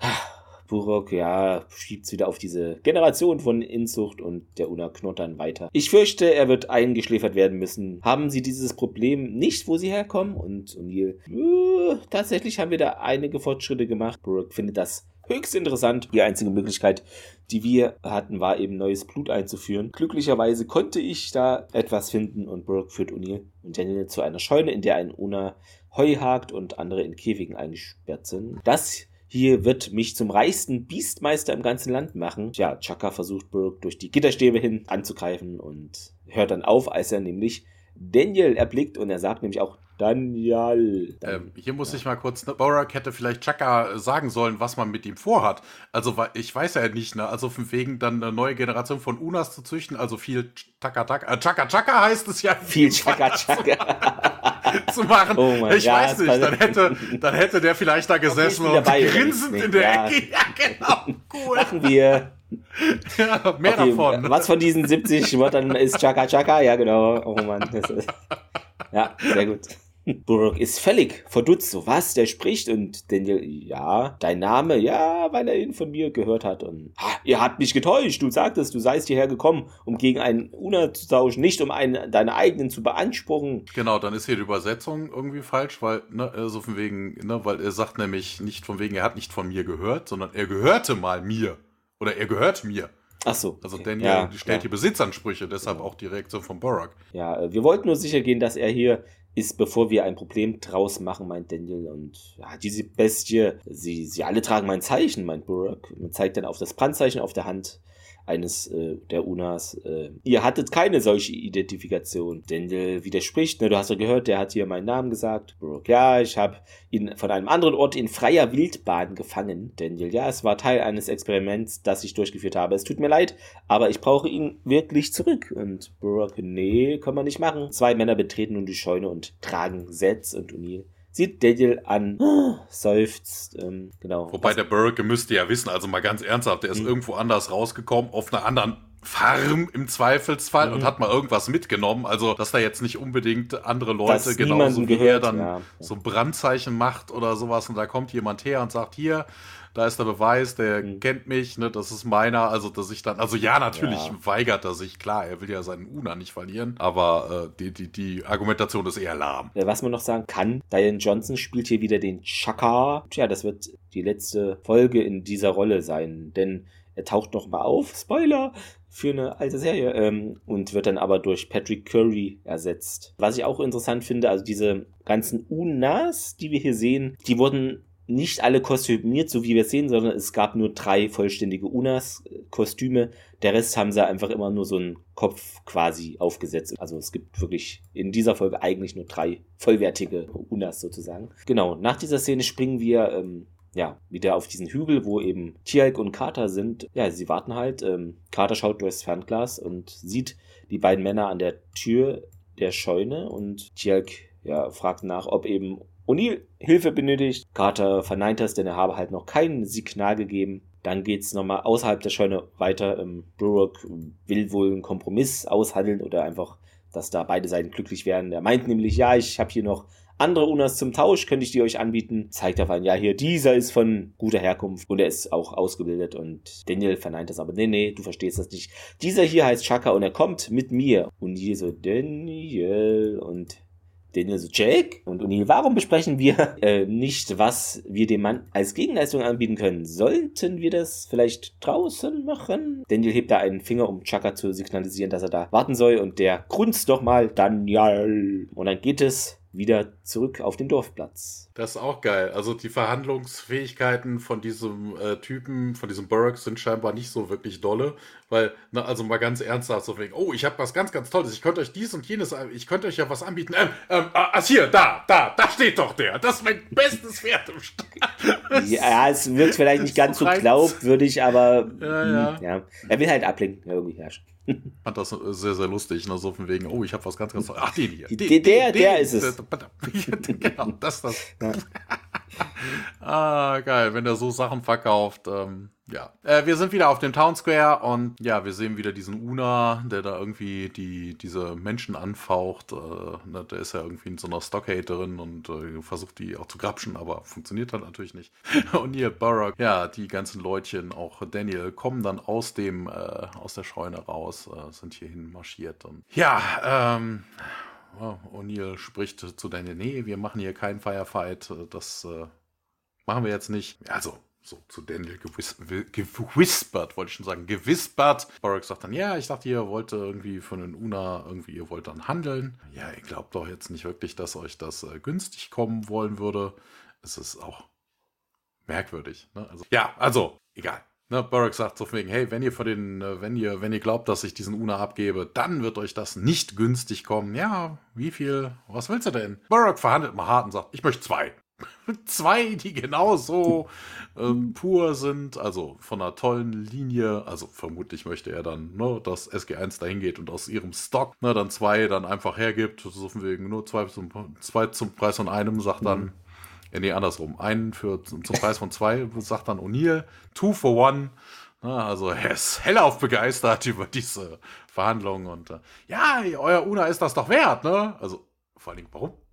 Burok, ja, schiebt es wieder auf diese Generation von Inzucht und der Una knurrt dann weiter. Ich fürchte, er wird eingeschläfert werden müssen. Haben Sie dieses Problem nicht, wo Sie herkommen? Und O'Neill, äh, tatsächlich haben wir da einige Fortschritte gemacht. Burok findet das höchst interessant. Die einzige Möglichkeit, die wir hatten, war eben neues Blut einzuführen. Glücklicherweise konnte ich da etwas finden und Burke führt O'Neill und Daniel zu einer Scheune, in der ein Una Heu hakt und andere in Käfigen eingesperrt sind. Das hier wird mich zum reichsten Biestmeister im ganzen Land machen. Ja, Chaka versucht Burke durch die Gitterstäbe hin anzugreifen und hört dann auf, als er nämlich Daniel erblickt und er sagt nämlich auch Daniel. Ähm, hier muss ja. ich mal kurz, ne, Borak hätte vielleicht Chaka sagen sollen, was man mit ihm vorhat. Also, ich weiß ja nicht, ne? Also, von wegen dann eine neue Generation von Unas zu züchten, also viel Chaka Chaka. Äh, Chaka Chaka heißt es ja. Viel Chaka Chaka. zu machen. Oh ich ja, weiß nicht, dann hätte, dann hätte der vielleicht da gesessen und grinsend in der ja. Ecke. Ja, genau. Cool. Machen wir. Ja, mehr okay, davon. Was von diesen 70 Wörtern ist Chaka Chaka? Ja, genau. Oh Mann. Ja, sehr gut. Burke ist völlig verdutzt. So, was? Der spricht und Daniel, ja, dein Name, ja, weil er ihn von mir gehört hat. Und ha, ihr habt mich getäuscht. Du sagtest, du seist hierher gekommen, um gegen einen Una zu tauschen, nicht um einen deine eigenen zu beanspruchen. Genau, dann ist hier die Übersetzung irgendwie falsch, weil, ne, so also von wegen, ne, weil er sagt nämlich nicht von wegen, er hat nicht von mir gehört, sondern er gehörte mal mir. Oder er gehört mir. Ach so. Also okay. Daniel ja, stellt ja. die Besitzansprüche, deshalb auch die Reaktion von Borak. Ja, äh, wir wollten nur sicher gehen, dass er hier ist, bevor wir ein Problem draus machen, meint Daniel. Und ja, diese Bestie, sie, sie alle tragen mein Zeichen, meint Burak. Man zeigt dann auf das Brandzeichen auf der Hand eines äh, der Unas. Äh, ihr hattet keine solche Identifikation. Daniel widerspricht, ne, du hast ja gehört, der hat hier meinen Namen gesagt. Brooke, ja, ich habe ihn von einem anderen Ort in freier Wildbahn gefangen. Daniel, ja, es war Teil eines Experiments, das ich durchgeführt habe. Es tut mir leid, aber ich brauche ihn wirklich zurück. Und Brooke, nee, kann man nicht machen. Zwei Männer betreten nun die Scheune und tragen Sets und O'Neill sieht Daniel an, seufzt, ähm, genau. Wobei Was? der Burke müsste ja wissen, also mal ganz ernsthaft, der ist mhm. irgendwo anders rausgekommen, auf einer anderen Farm im Zweifelsfall mhm. und hat mal irgendwas mitgenommen. Also, dass da jetzt nicht unbedingt andere Leute genauso wie er dann ja. so ein Brandzeichen macht oder sowas und da kommt jemand her und sagt, hier, da ist der Beweis, der mhm. kennt mich, ne, das ist meiner, also dass ich dann, also ja, natürlich ja. weigert er sich, klar, er will ja seinen Una nicht verlieren, aber äh, die, die, die Argumentation ist eher lahm. Was man noch sagen kann, Diane Johnson spielt hier wieder den Chaka. Tja, das wird die letzte Folge in dieser Rolle sein, denn er taucht noch mal auf, Spoiler, für eine alte Serie ähm, und wird dann aber durch Patrick Curry ersetzt. Was ich auch interessant finde, also diese ganzen Unas, die wir hier sehen, die wurden nicht alle kostümiert, so wie wir es sehen, sondern es gab nur drei vollständige Unas-Kostüme. Der Rest haben sie einfach immer nur so einen Kopf quasi aufgesetzt. Also es gibt wirklich in dieser Folge eigentlich nur drei vollwertige Unas sozusagen. Genau, nach dieser Szene springen wir ähm, ja, wieder auf diesen Hügel, wo eben Tialk und Carter sind. Ja, sie warten halt. Ähm, Carter schaut durchs Fernglas und sieht die beiden Männer an der Tür der Scheune und Tialk ja, fragt nach, ob eben O'Neill Hilfe benötigt. Carter verneint das, denn er habe halt noch kein Signal gegeben. Dann geht's nochmal außerhalb der Scheune weiter. Ähm, Burrock will wohl einen Kompromiss aushandeln oder einfach, dass da beide Seiten glücklich werden. Er meint nämlich, ja, ich habe hier noch andere Unas zum Tausch, könnte ich die euch anbieten. Zeigt auf einen, ja, hier, dieser ist von guter Herkunft und er ist auch ausgebildet. Und Daniel verneint das aber, nee, nee, du verstehst das nicht. Dieser hier heißt Chaka und er kommt mit mir. Und hier so, Daniel und Daniel so, Jake und O'Neill, warum besprechen wir äh, nicht, was wir dem Mann als Gegenleistung anbieten können? Sollten wir das vielleicht draußen machen? Daniel hebt da einen Finger, um Chaka zu signalisieren, dass er da warten soll und der grunzt doch mal, Daniel. Und dann geht es wieder zurück auf den Dorfplatz. Das ist auch geil. Also die Verhandlungsfähigkeiten von diesem äh, Typen, von diesem Burke sind scheinbar nicht so wirklich dolle, weil, na, also mal ganz ernsthaft, so wegen, oh, ich habe was ganz, ganz Tolles, ich könnte euch dies und jenes, ich könnte euch ja was anbieten. Ähm, ähm, ah, hier, da, da, da steht doch der. Das ist mein bestes Pferd im Stall. ja, es wirkt vielleicht nicht ganz so glaubwürdig, aber ja, ja. Mh, ja. Er will halt ablenken, irgendwie herrschen fand das sehr, sehr lustig. Ne? So von wegen, oh, ich habe was ganz, ganz Ach, den hier. Den, der, der, der ist es. genau, das, das. Ah, geil, wenn er so Sachen verkauft. Ähm, Ja, äh, wir sind wieder auf dem Town Square und ja, wir sehen wieder diesen Una, der da irgendwie die, diese Menschen anfaucht. Äh, ne, der ist ja irgendwie in so einer Stockade drin und äh, versucht die auch zu grapschen, aber funktioniert halt natürlich nicht. und Neil Burrock, ja, die ganzen Leutchen, auch Daniel, kommen dann aus dem, äh, aus der Scheune raus, äh, sind hierhin marschiert und ja, ähm, oh, O'Neill spricht zu Daniel, nee, wir machen hier keinen Firefight, das äh, machen wir jetzt nicht. Also, so zu Daniel gewis gewispert, wollte ich schon sagen, gewispert. Barack sagt dann, ja, ich dachte, ihr wollt irgendwie von den Una, irgendwie, ihr wollt dann handeln. Ja, ihr glaubt doch jetzt nicht wirklich, dass euch das äh, günstig kommen wollen würde. Es ist auch merkwürdig. Ne? Also, ja, also, egal. Ne, Barack sagt so wegen, hey, wenn ihr von den, äh, wenn ihr, wenn ihr glaubt, dass ich diesen Una abgebe, dann wird euch das nicht günstig kommen. Ja, wie viel? Was willst du denn? Barack verhandelt mal hart und sagt, ich möchte zwei. zwei, die genauso ähm, pur sind, also von einer tollen Linie. Also vermutlich möchte er dann, ne, dass SG1 dahin geht und aus ihrem Stock ne, dann zwei dann einfach hergibt. So von wegen nur zwei zum, zwei zum Preis von einem, sagt dann, mhm. äh, nee, andersrum, einen für, zum, zum Preis von zwei, sagt dann O'Neill, two for one. Ne, also er ist hellauf begeistert über diese Verhandlungen und äh, ja, euer Una ist das doch wert, ne? Also vor allen Dingen, warum?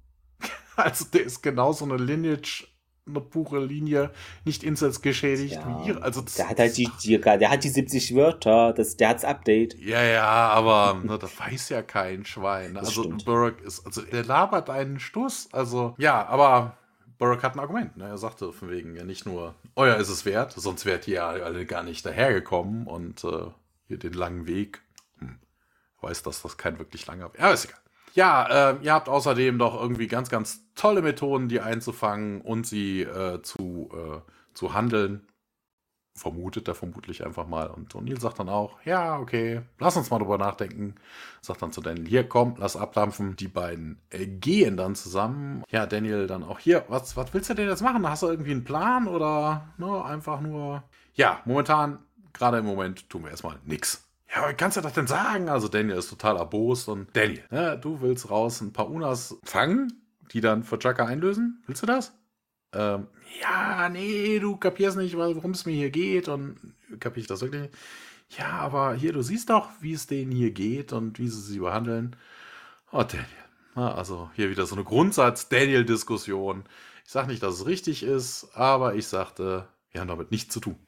Also der ist genauso eine Lineage, eine pure Linie, nicht Insels geschädigt ja, wie ihre. Also der hat halt die, die, der hat die 70 Wörter, das, der hat's Update. Ja, ja, aber ne, das weiß ja kein Schwein. Das also Burke ist, also der labert einen Stuss. Also ja, aber Burke hat ein Argument. Ne? Er sagte von wegen ja nicht nur, euer ist es wert, sonst wärt ihr ja alle gar nicht dahergekommen und äh, hier den langen Weg. Hm, weiß, dass das kein wirklich langer Weg. Ja, ist egal. Ja, äh, ihr habt außerdem doch irgendwie ganz, ganz tolle Methoden, die einzufangen und sie äh, zu, äh, zu handeln. Vermutet er vermutlich einfach mal. Und O'Neill sagt dann auch, ja, okay, lass uns mal drüber nachdenken. Sagt dann zu Daniel, hier, komm, lass abdampfen. Die beiden äh, gehen dann zusammen. Ja, Daniel dann auch, hier, was, was willst du denn jetzt machen? Hast du irgendwie einen Plan oder ne, einfach nur... Ja, momentan, gerade im Moment, tun wir erstmal nichts. Ja, aber kannst du das denn sagen? Also Daniel ist total erbost und Daniel, ja, du willst raus ein paar Unas fangen, die dann für Chaka einlösen? Willst du das? Ähm, ja, nee, du kapierst nicht, worum es mir hier geht und kapier ich das wirklich nicht? Ja, aber hier, du siehst doch, wie es denen hier geht und wie sie sie behandeln. Oh, Daniel. also hier wieder so eine Grundsatz-Daniel-Diskussion. Ich sage nicht, dass es richtig ist, aber ich sagte, wir haben damit nichts zu tun.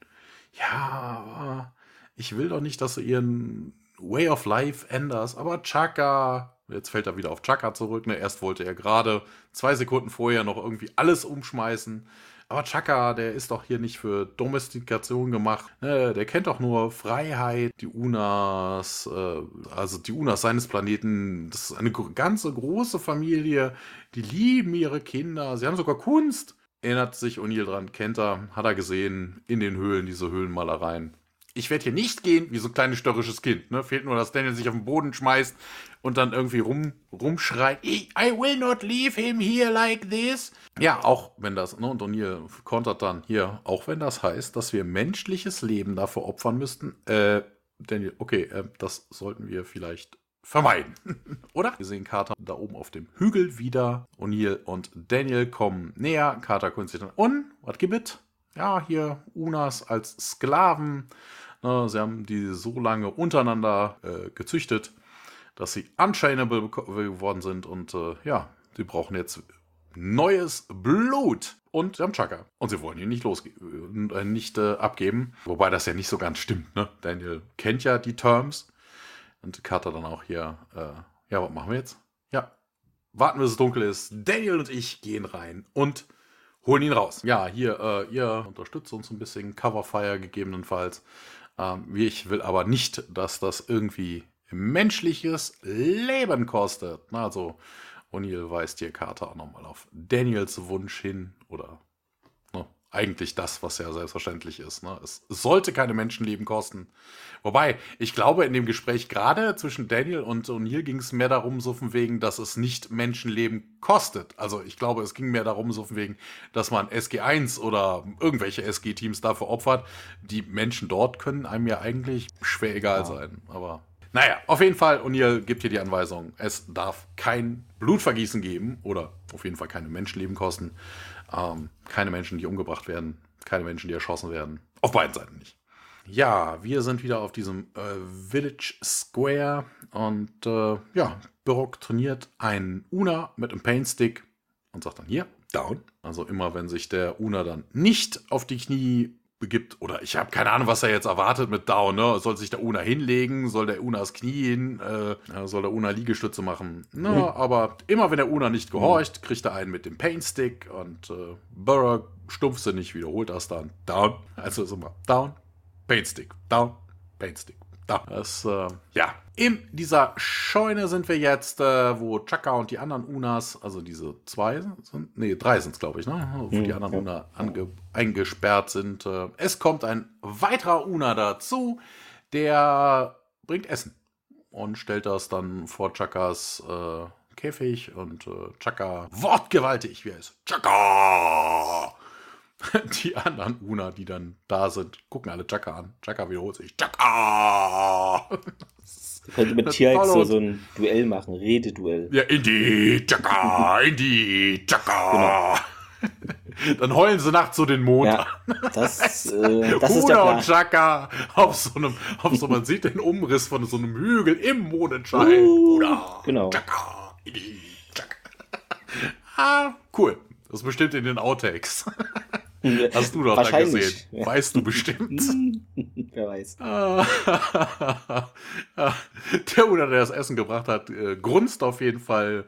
Ja, aber ich will doch nicht, dass du ihren Way of Life änderst, aber Chaka, jetzt fällt er wieder auf Chaka zurück, ne? Erst wollte er gerade zwei Sekunden vorher noch irgendwie alles umschmeißen. Aber Chaka, der ist doch hier nicht für Domestikation gemacht. Ne? Der kennt doch nur Freiheit. Die Unas, äh, also die Unas seines Planeten, das ist eine ganze große Familie. Die lieben ihre Kinder. Sie haben sogar Kunst. Erinnert sich O'Neill dran, kennt er, hat er gesehen in den Höhlen, diese Höhlenmalereien ich werde hier nicht gehen wie so ein kleines störrisches Kind. Ne? Fehlt nur, dass Daniel sich auf den Boden schmeißt und dann irgendwie rum, rumschreit, I will not leave him here like this. Ja, auch wenn das, ne, und O'Neill kontert dann hier, auch wenn das heißt, dass wir menschliches Leben dafür opfern müssten, äh, Daniel, okay, äh, das sollten wir vielleicht vermeiden. Oder? Wir sehen Carter da oben auf dem Hügel wieder. O'Neill und Daniel kommen näher. Carter guckt sich dann, und, was gibt es? Ja, hier Unas als Sklaven. Ne, sie haben die so lange untereinander äh, gezüchtet, dass sie unchainable geworden sind und äh, ja, sie brauchen jetzt neues Blut. Und sie haben Chaka. Und sie wollen ihn nicht losgeben, äh, äh, abgeben. Wobei das ja nicht so ganz stimmt, ne? Daniel kennt ja die Terms. Und Carter dann auch hier, äh, ja, was machen wir jetzt? Ja, warten bis es dunkel ist. Daniel und ich gehen rein und holen ihn raus. Ja, hier, äh, ihr unterstützt uns ein bisschen, Coverfire gegebenenfalls. Ähm, ich will aber nicht, dass das irgendwie menschliches Leben kostet. Also O'Neill weist hier Carter auch nochmal auf Daniels Wunsch hin oder eigentlich das, was ja selbstverständlich ist. Ne? Es, es, sollte keine Menschenleben kosten. Wobei, ich glaube, in dem Gespräch gerade zwischen Daniel und O'Neill ging es mehr darum, so von wegen, dass es nicht Menschenleben kostet. Also ich glaube, es ging mehr darum, so von wegen, dass man SG1 oder irgendwelche SG-Teams dafür opfert. Die Menschen dort können einem ja eigentlich schwer egal ja. sein. Aber naja, auf jeden Fall, O'Neill gibt hier die Anweisung, es darf kein Blutvergießen geben oder auf jeden Fall keine Menschenleben kosten. Ähm, keine Menschen, die umgebracht werden, keine Menschen, die erschossen werden. Auf beiden Seiten nicht. Ja, wir sind wieder auf diesem äh, Village Square und äh, ja, Birok trainiert einen Una mit einem Paintstick und sagt dann hier, down. Also immer wenn sich der Una dann nicht auf die Knie begibt, oder ich habe keine Ahnung, was er jetzt erwartet mit Down, ne? Soll sich der Una hinlegen? Soll der Una das Knie hin? Äh, soll der Una Liegestütze machen? Na, mhm. aber immer wenn der Una nicht gehorcht, kriegt er einen mit dem Paintstick und äh, Burrow stumpfsinnig wiederholt das dann. Down. Also ist immer Down, Paintstick, Down, Paintstick. Da. Das, äh, ja. In dieser Scheune sind wir jetzt, äh, wo Chaka und die anderen Unas, also diese zwei sind, nee, drei sind es, glaube ich, ne? Wo mhm. die anderen Una eingesperrt sind. Äh, es kommt ein weiterer Una dazu, der bringt Essen und stellt das dann vor Chakas äh, Käfig und äh, Chaka wortgewaltig, wie er ist. Chaka! Die anderen Una, die dann da sind, gucken alle Chaka an. Chaka wiederholt sich. Chaka! könnte mit Tierx so, so ein Duell machen, Rededuell. Ja, Indie, Chaka, Indie, Chaka. Genau. Dann heulen sie nachts so den Mond ja, das, äh, das ist der Plan. und Chaka auf so einem, auf so, man sieht den Umriss von so einem Hügel im Mondenschein. Uh, genau. Chaka, Indie, Chaka. Ah, cool. Das ist bestimmt in den Outtakes. Hast du doch da gesehen. Weißt du bestimmt. Wer weiß. der Una, der das Essen gebracht hat, äh, grunzt auf jeden Fall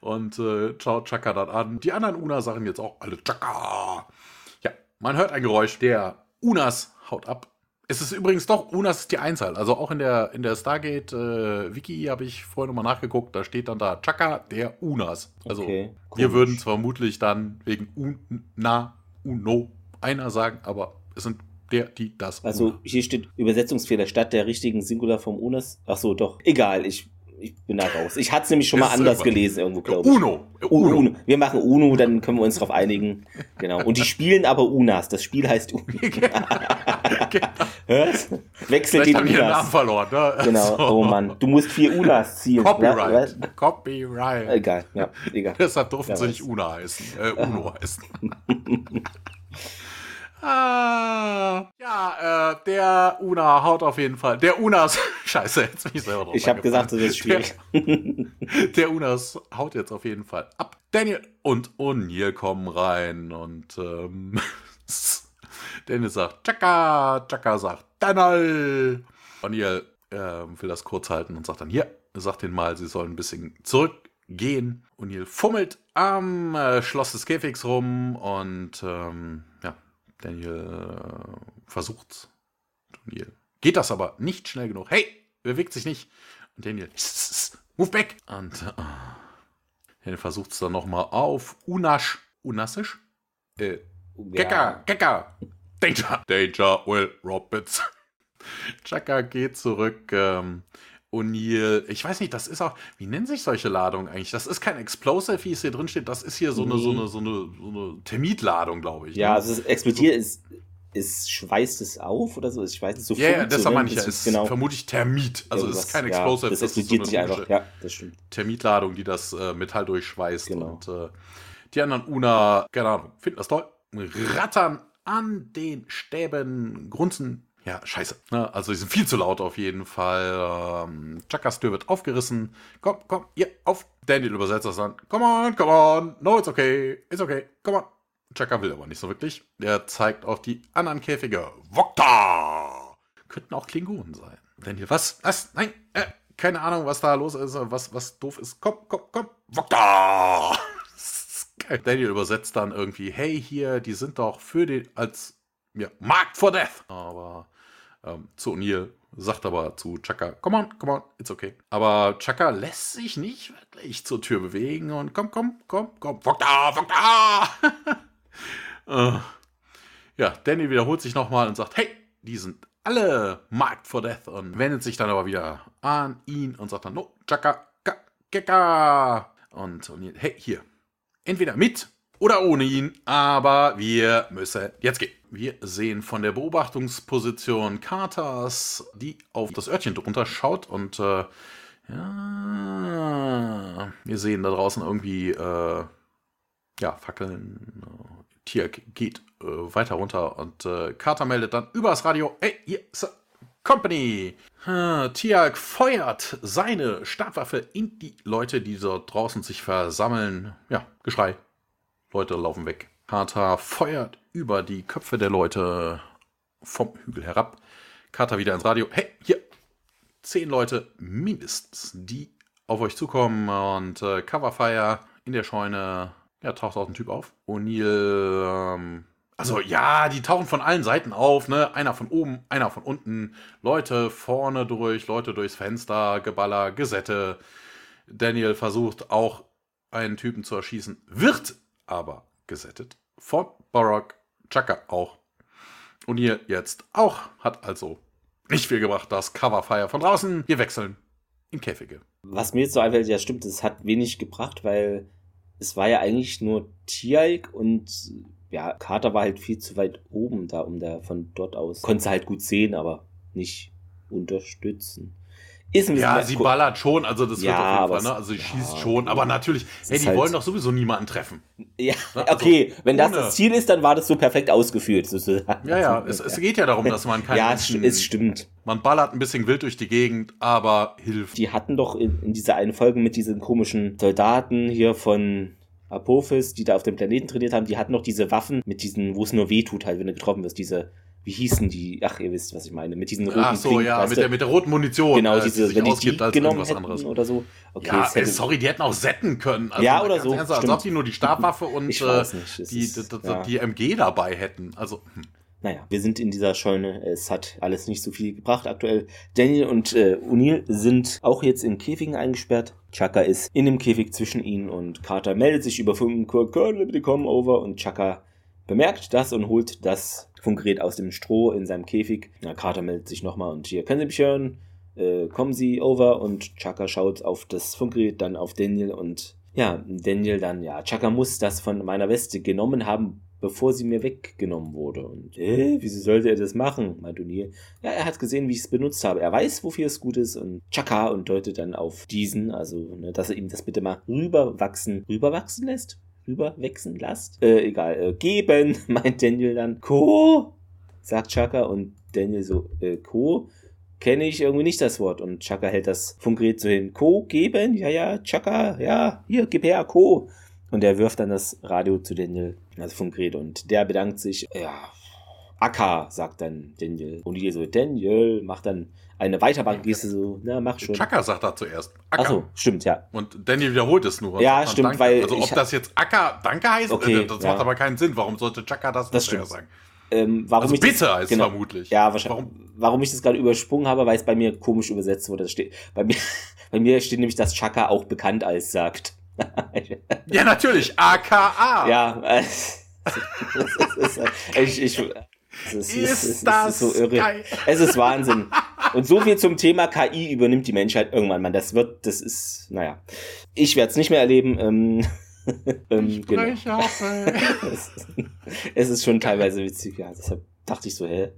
und äh, schaut Chaka dann an. Die anderen Una sagen jetzt auch alle Chaka. Ja, man hört ein Geräusch. Der Unas haut ab. Es ist übrigens doch, Unas ist die Einzahl. Also auch in der, in der Stargate-Wiki äh, habe ich vorher nochmal nachgeguckt. Da steht dann da Chaka, der Unas. Also okay, wir würden zwar vermutlich dann wegen Una Uno einer sagen, aber es sind der, die, das. Also Una. hier steht Übersetzungsfehler statt der richtigen Singular vom Unas. Ach so, doch. Egal, ich, ich bin da raus. Ich hatte es nämlich schon mal anders gelesen irgendwo, glaube ich. Uno. Uno. Uno. Wir machen Uno, dann können wir uns darauf einigen. Genau. Und die spielen aber Unas. Das Spiel heißt Uno. genau. Hörst? Wechseln die Unas. den Namen verloren. Ne? Genau. So. Oh Mann. Du musst vier Unas ziehen. Copyright. Ja? Copyright. Egal. Ja, egal. Deshalb durften ja, sie nicht Una heißen. Äh, Uno heißen. Ah, ja, äh, der Una haut auf jeden Fall. Der Unas. Scheiße, jetzt bin ich selber drauf. Ich habe gesagt, das ist schwierig. Der, der, Unas haut jetzt auf jeden Fall ab. Daniel und O'Neill kommen rein und ähm, Daniel sagt Chaka, Chaka sagt Daniel. O'Neill äh, will das kurz halten und sagt dann hier, sagt den mal, sie sollen ein bisschen zurückgehen. O'Neill fummelt am äh, Schloss des Käfigs rum und ähm, Daniel äh, versucht. Daniel geht das aber nicht schnell genug. Hey, bewegt sich nicht. Und Daniel, move back. Und äh, Daniel versucht es dann nochmal auf Unasch. Unassisch? Äh, Gekka, Gekka. Danger. Danger, Will Roberts. Chaka geht zurück. Ähm, O'Neill, ich weiß nicht, das ist auch, wie nennen sich solche Ladungen eigentlich? Das ist kein Explosive, wie es hier drin steht, das ist hier so eine, so eine, so eine, so eine Termitladung, glaube ich. Ja, ne? also es explodiert, so. ist, ist, schweißt es auf oder so? Ich weiß nicht, so Ja, ja, deshalb meine ich ja, ist genau. vermutlich Termit. Also es ist kein Explosive. Ja, das explodiert das so einfach, ja, das stimmt. Termitladung, die das äh, Metall durchschweißt. Genau. Und äh, die anderen Una, keine Ahnung, finden das toll, rattern an den Stäben, grunzen ja, scheiße. Ne? Also die sind viel zu laut auf jeden Fall. Ähm, Chakas Tür wird aufgerissen. Komm, komm, ja, auf. Daniel übersetzt das dann. Come on, come on. No, it's okay. It's okay. Come on. Chaka will aber nicht so wirklich. Er zeigt auf die anderen Käfige. Wokta! Könnten auch Klingonen sein. Daniel, was? Was? Nein, äh, keine Ahnung, was da los ist, was, was doof ist. Komm, komm, komm. Wokta! Daniel übersetzt dann irgendwie, hey, hier, die sind doch für den, als, ja, Markt for Death. Aber ähm, zu O'Neill, sagt aber zu Chaka, come on, come on, it's okay. Aber Chaka lässt sich nicht wirklich zur Tür bewegen und komm, komm, komm, komm, fuck da, fuck da. äh, ja, Danny wiederholt sich nochmal und sagt, hey, die sind alle marked for death und wendet sich dann aber wieder an ihn und sagt dann, no, Chaka, Keka. Und O'Neill, hey, hier, entweder mit oder ohne ihn, aber wir müssen jetzt gehen. Wir sehen von der Beobachtungsposition Carters, die auf das Örtchen drunter schaut und äh, ja, wir sehen da draußen irgendwie äh, ja, Fackeln, Tiak geht äh, weiter runter und äh, Carter meldet dann übers Radio, hey, hier ist Company. Tiag feuert seine Stabwaffe in die Leute, die dort draußen sich versammeln. Ja, Geschrei. Leute laufen weg. Carter feuert über die Köpfe der Leute vom Hügel herab. Carter wieder ins Radio. Hey, hier, zehn Leute mindestens, die auf euch zukommen und äh, Coverfire in der Scheune. Ja, taucht auch ein Typ auf. O'Neill, ähm, also ja, die tauchen von allen Seiten auf, ne? Einer von oben, einer von unten. Leute vorne durch, Leute durchs Fenster, Geballer, Gesette. Daniel versucht auch einen Typen zu erschießen, wird aber gesettet. Von Barack, Chaka auch. Und hier jetzt auch. Hat also nicht viel gebracht, das Coverfire von draußen. Wir wechseln in Käfige. Was mir jetzt so einfällt, ja stimmt, es hat wenig gebracht, weil es war ja eigentlich nur Tialk und ja, Carter war halt viel zu weit oben da, um da von dort aus. Konnte halt gut sehen, aber nicht unterstützen. Ist ein ja, sie ballert schon, also das ja, wird auf jeden Fall, ne? Also sie ja, schießt schon, aber natürlich, hey, die halt wollen doch sowieso niemanden treffen. Ja, ne? also okay, wenn das das Ziel ist, dann war das so perfekt ausgeführt, sozusagen. Ja, ja, es, es geht ja darum, dass man keinen. ja, Menschen, es stimmt. Man ballert ein bisschen wild durch die Gegend, aber hilft. Die hatten doch in, in dieser einen Folge mit diesen komischen Soldaten hier von Apophis, die da auf dem Planeten trainiert haben, die hatten noch diese Waffen mit diesen, wo es nur weh tut, halt, wenn du getroffen wirst, diese wie hießen die? Ach, ihr wisst, was ich meine. Mit diesen roten Ach so, Klingen, ja, mit der, mit der roten Munition. Genau, äh, diese, die wenn die die genommen hätten anderes. oder so. Okay, ja, ey, sorry, die hätten auch setten können. Also, ja, oder so. Ernst, als ob die nur die Stabwaffe und äh, die, ist, die, ja. die, MG dabei hätten. Also, hm. Naja, wir sind in dieser Scheune. Es hat alles nicht so viel gebracht aktuell. Daniel und äh, O'Neill sind auch jetzt in Käfigen eingesperrt. Chaka ist in dem Käfig zwischen ihnen und Carter meldet sich über Funkkorb, Colonel, bitte come over. Und Chaka bemerkt das und holt das Funkgerät aus dem Stroh in seinem Käfig. Na, Carter meldet sich nochmal und hier, können Sie mich hören? Äh, kommen Sie over und Chaka schaut auf das Funkgerät, dann auf Daniel und ja, Daniel dann, ja, Chaka muss das von meiner Weste genommen haben, bevor sie mir weggenommen wurde. Und, äh, wieso sollte er das machen? meint O'Neill. Ja, er hat gesehen, wie ich es benutzt habe. Er weiß, wofür es gut ist. Und Chaka und deutet dann auf diesen, also, ne, dass er ihm das bitte mal rüberwachsen, rüberwachsen lässt? Rüberwechseln lasst. Äh, egal. Äh, geben, meint Daniel dann. Co, sagt Chaka und Daniel so, äh, Co, kenne ich irgendwie nicht das Wort. Und Chaka hält das Funkgerät so hin. Co, geben, ja, ja, Chaka, ja, hier, gib her, Co. Und er wirft dann das Radio zu Daniel, das Funkgerät, und der bedankt sich, ja, Akka, sagt dann Daniel. Und die so, Daniel, macht dann eine Weiterbank-Geste so, na, mach schon. Chaka sagt da zuerst. Achso, stimmt, ja. Und Daniel wiederholt es nur. Ja, stimmt, danke. weil. Also, ob das jetzt Akka Danke heißt, okay, äh, das ja. macht aber keinen Sinn. Warum sollte Chaka das, das stimmt. sagen? Ähm, warum also ich bitte das, heißt genau, vermutlich. Ja, wahrscheinlich. Warum? warum ich das gerade übersprungen habe, weil es bei mir komisch übersetzt wurde. Das steht, bei, mir, bei mir steht nämlich, dass Chaka auch bekannt als sagt. ja, natürlich. AKA. Ja, äh, ich, ich, es ist, ist, es ist, das ist so irre. Geil. Es ist Wahnsinn. Und so viel zum Thema KI übernimmt die Menschheit irgendwann mal. Das wird, das ist, naja. Ich werde es nicht mehr erleben. Ähm, ähm, genau. es, es ist schon teilweise witzig, ja. Deshalb dachte ich so, hä?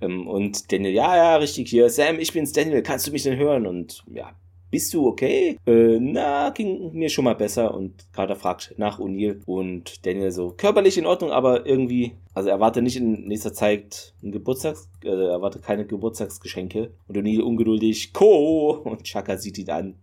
Ähm, und Daniel, ja, ja, richtig hier. Sam, ich bin's Daniel, kannst du mich denn hören? Und ja, bist du okay? Äh, na, ging mir schon mal besser. Und Carter fragt nach O'Neill und Daniel so, körperlich in Ordnung, aber irgendwie, also er warte nicht in nächster Zeit ein Geburtstags, äh, er warte keine Geburtstagsgeschenke. Und O'Neill ungeduldig, Co! Und Chaka sieht ihn an.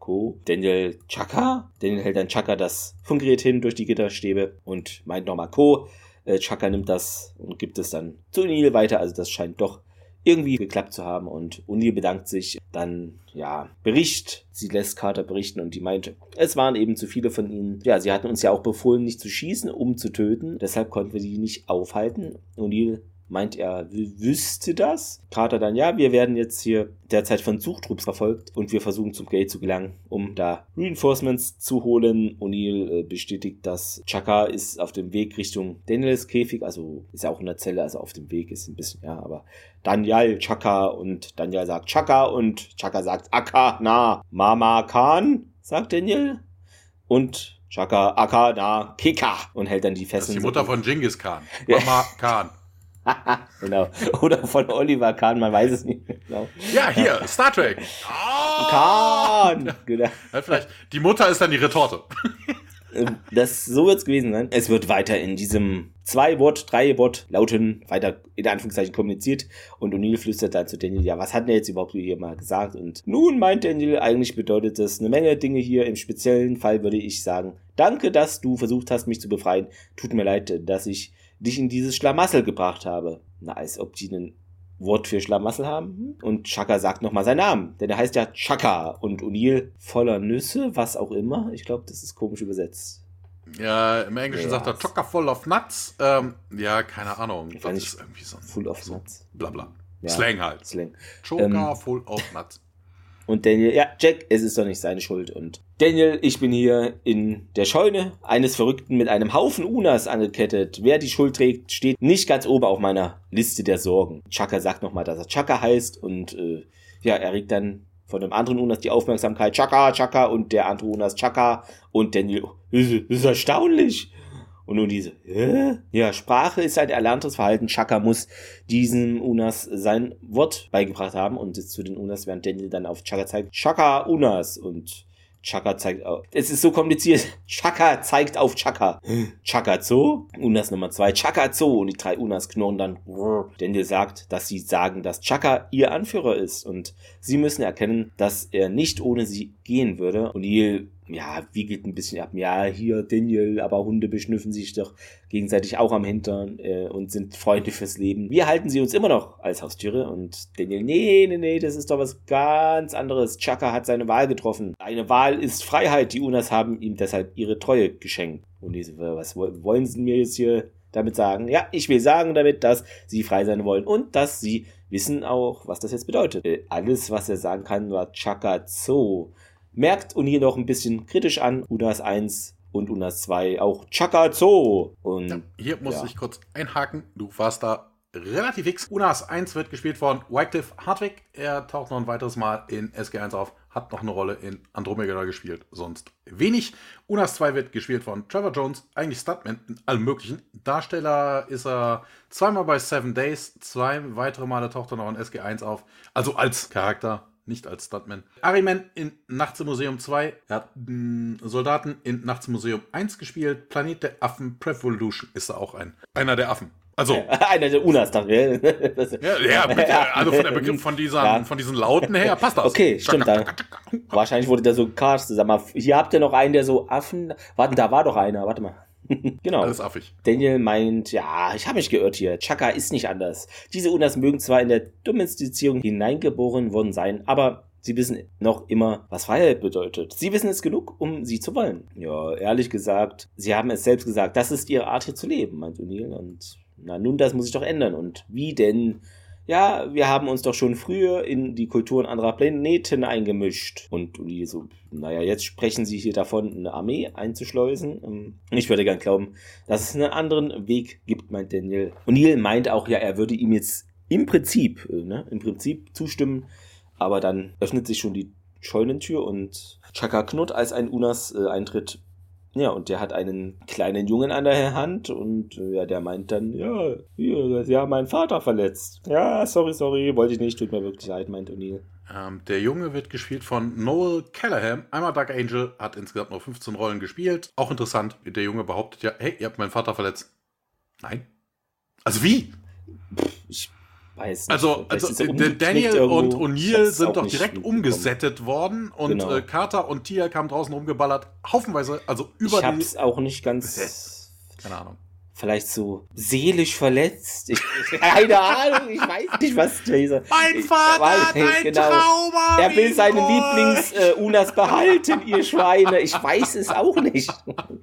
Co. Daniel Chaka? Daniel hält dann Chaka das Funkgerät hin durch die Gitterstäbe und meint nochmal Co. Äh, Chaka nimmt das und gibt es dann zu O'Neill weiter. Also das scheint doch irgendwie geklappt zu haben und Uni bedankt sich dann, ja, Bericht. Sie lässt Carter berichten und die meinte, es waren eben zu viele von ihnen. Ja, sie hatten uns ja auch befohlen, nicht zu schießen, um zu töten. Deshalb konnten wir die nicht aufhalten. O'Neill meint er, wüsste das. Carter dann, ja, wir werden jetzt hier derzeit von Suchtrupps verfolgt und wir versuchen zum Gate zu gelangen, um da Reinforcements zu holen. O'Neill äh, bestätigt, dass Chaka ist auf dem Weg Richtung Daniels Käfig, also ist ja auch in der Zelle, also auf dem Weg ist ein bisschen, ja, aber Daniel, Chaka und Daniel sagt Chaka und Chaka sagt Akka, na, Mama Khan, sagt Daniel. Und Chaka, Akka, na, Kika und hält dann die Fesseln. Das ist die Mutter so von Genghis Khan. Mama Khan. genau. Oder von Oliver Kahn, man weiß es nicht genau. Ja, hier. Star Trek. Oh! Kahn! Genau. Ja, vielleicht. Die Mutter ist dann die Retorte. das, so wird es gewesen sein. Es wird weiter in diesem zwei Wort, drei Wort lauten weiter in Anführungszeichen kommuniziert und O'Neill flüstert dann zu Daniel, ja, was hat er jetzt überhaupt hier mal gesagt? Und nun meint Daniel, eigentlich bedeutet das eine Menge Dinge hier. Im speziellen Fall würde ich sagen, danke, dass du versucht hast, mich zu befreien. Tut mir leid, dass ich dich in dieses Schlamassel gebracht habe. Na, als ob die einen Wort für Schlamassel haben. Und Chaka sagt nochmal seinen Namen, denn er heißt ja Chaka. Und O'Neill voller Nüsse, was auch immer. Ich glaube, das ist komisch übersetzt. Ja, im Englischen ja, sagt er Chaka full of nuts. Ähm, ja, keine Ahnung. Ich das ist irgendwie so Full of nuts. Bla bla. Ja, Slang halt. Slang. Chaka ähm, full of nuts. Und Daniel, ja, Jack, es ist doch nicht seine Schuld. Und Daniel, ich bin hier in der Scheune eines Verrückten mit einem Haufen Unas angekettet. Wer die Schuld trägt, steht nicht ganz oben auf meiner Liste der Sorgen. Chaka sagt nochmal, dass er Chaka heißt und äh, ja, er regt dann von dem anderen Unas die Aufmerksamkeit. Chaka, Chaka und der andere Unas Chaka und Daniel, das ist erstaunlich. Und nun diese, Hä? ja, Sprache ist ein erlerntes Verhalten. Chaka muss diesem Unas sein Wort beigebracht haben und zu den Unas, während Daniel dann auf Chaka zeigt, Chaka Unas und Chaka zeigt auf. Es ist so kompliziert. Chaka zeigt auf Chaka. Chaka Zoo. Unas Nummer zwei. Chaka Zoo. Und die drei Unas knurren dann. Daniel sagt, dass sie sagen, dass Chaka ihr Anführer ist. Und sie müssen erkennen, dass er nicht ohne sie gehen würde. Und Neil ja, wie geht ein bisschen ab. Ja, hier Daniel, aber Hunde beschnüffen sich doch gegenseitig auch am Hintern äh, und sind Freunde fürs Leben. Wir halten sie uns immer noch als Haustiere und Daniel, nee, nee, nee, das ist doch was ganz anderes. Chaka hat seine Wahl getroffen. Eine Wahl ist Freiheit. Die Unas haben ihm deshalb ihre Treue geschenkt. Und diese, was wollen sie mir jetzt hier damit sagen? Ja, ich will sagen damit, dass sie frei sein wollen und dass sie wissen auch, was das jetzt bedeutet. Äh, alles, was er sagen kann, war Chaka Zoo merkt O'Neill noch ein bisschen kritisch an. Unas 1 und Unas 2 auch Chaka Zoo. Und, ja, hier muss ja. ich kurz einhaken. Du warst da relativ fix. Unas 1 wird gespielt von Wycliffe Hartwig. Er taucht noch ein weiteres Mal in SG1 auf, hat noch eine Rolle in Andromeda gespielt, sonst wenig. Unas 2 wird gespielt von Trevor Jones, eigentlich Stuntman in allen möglichen. Darsteller ist er zweimal bei Seven Days, zwei weitere Male taucht er noch in SG1 auf, also als Charakter nicht als Stuntman. Ariman in Nachts im Museum 2. Er hat Soldaten in Nachts im Museum 1 gespielt. Planet der Affen, Prevolution ist er auch ein. Einer der Affen. Also. Einer der Unas dann, ja, ja, ja, also von der Begriff von, dieser, ja. von diesen Lauten her passt das. Okay, stimmt. Dann. Wahrscheinlich wurde der so cast. Mal, hier habt ihr noch einen, der so Affen. Warte, da war doch einer. Warte mal. genau. Alles affig. Daniel meint, ja, ich habe mich geirrt hier. Chaka ist nicht anders. Diese Unas mögen zwar in der Domestizierung hineingeboren worden sein, aber sie wissen noch immer, was Freiheit bedeutet. Sie wissen es genug, um sie zu wollen. Ja, ehrlich gesagt, sie haben es selbst gesagt, das ist ihre Art hier zu leben, meint O'Neill. Und na nun, das muss sich doch ändern. Und wie denn? Ja, wir haben uns doch schon früher in die Kulturen anderer Planeten eingemischt. Und die so, naja, jetzt sprechen sie hier davon, eine Armee einzuschleusen. Ähm, ich würde gern glauben, dass es einen anderen Weg gibt, meint Daniel. Und Neil meint auch, ja, er würde ihm jetzt im Prinzip, äh, ne, im Prinzip zustimmen, aber dann öffnet sich schon die Scheunentür und Chaka Knut als ein Unas äh, eintritt, ja, und der hat einen kleinen Jungen an der Hand und äh, ja, der meint dann, ja, hier, sie haben meinen Vater verletzt. Ja, sorry, sorry, wollte ich nicht, tut mir wirklich leid, meint O'Neill. Ähm, der Junge wird gespielt von Noel Callahan. Einmal Dark Angel, hat insgesamt nur 15 Rollen gespielt. Auch interessant, der Junge behauptet ja, hey, ihr habt meinen Vater verletzt. Nein. Also wie? Ich weiß nicht. Also, also Daniel und O'Neill sind doch direkt umgesettet worden und genau. äh, Carter und Tia kamen draußen rumgeballert. Haufenweise, also über ich hab's auch nicht ganz. Keine Ahnung vielleicht so seelisch verletzt. Ich, keine Ahnung, ich weiß nicht, was dieser. Mein Vater hat ein genau, Trauma. Er will seine Lieblings-Unas äh, behalten, ihr Schweine. Ich weiß es auch nicht.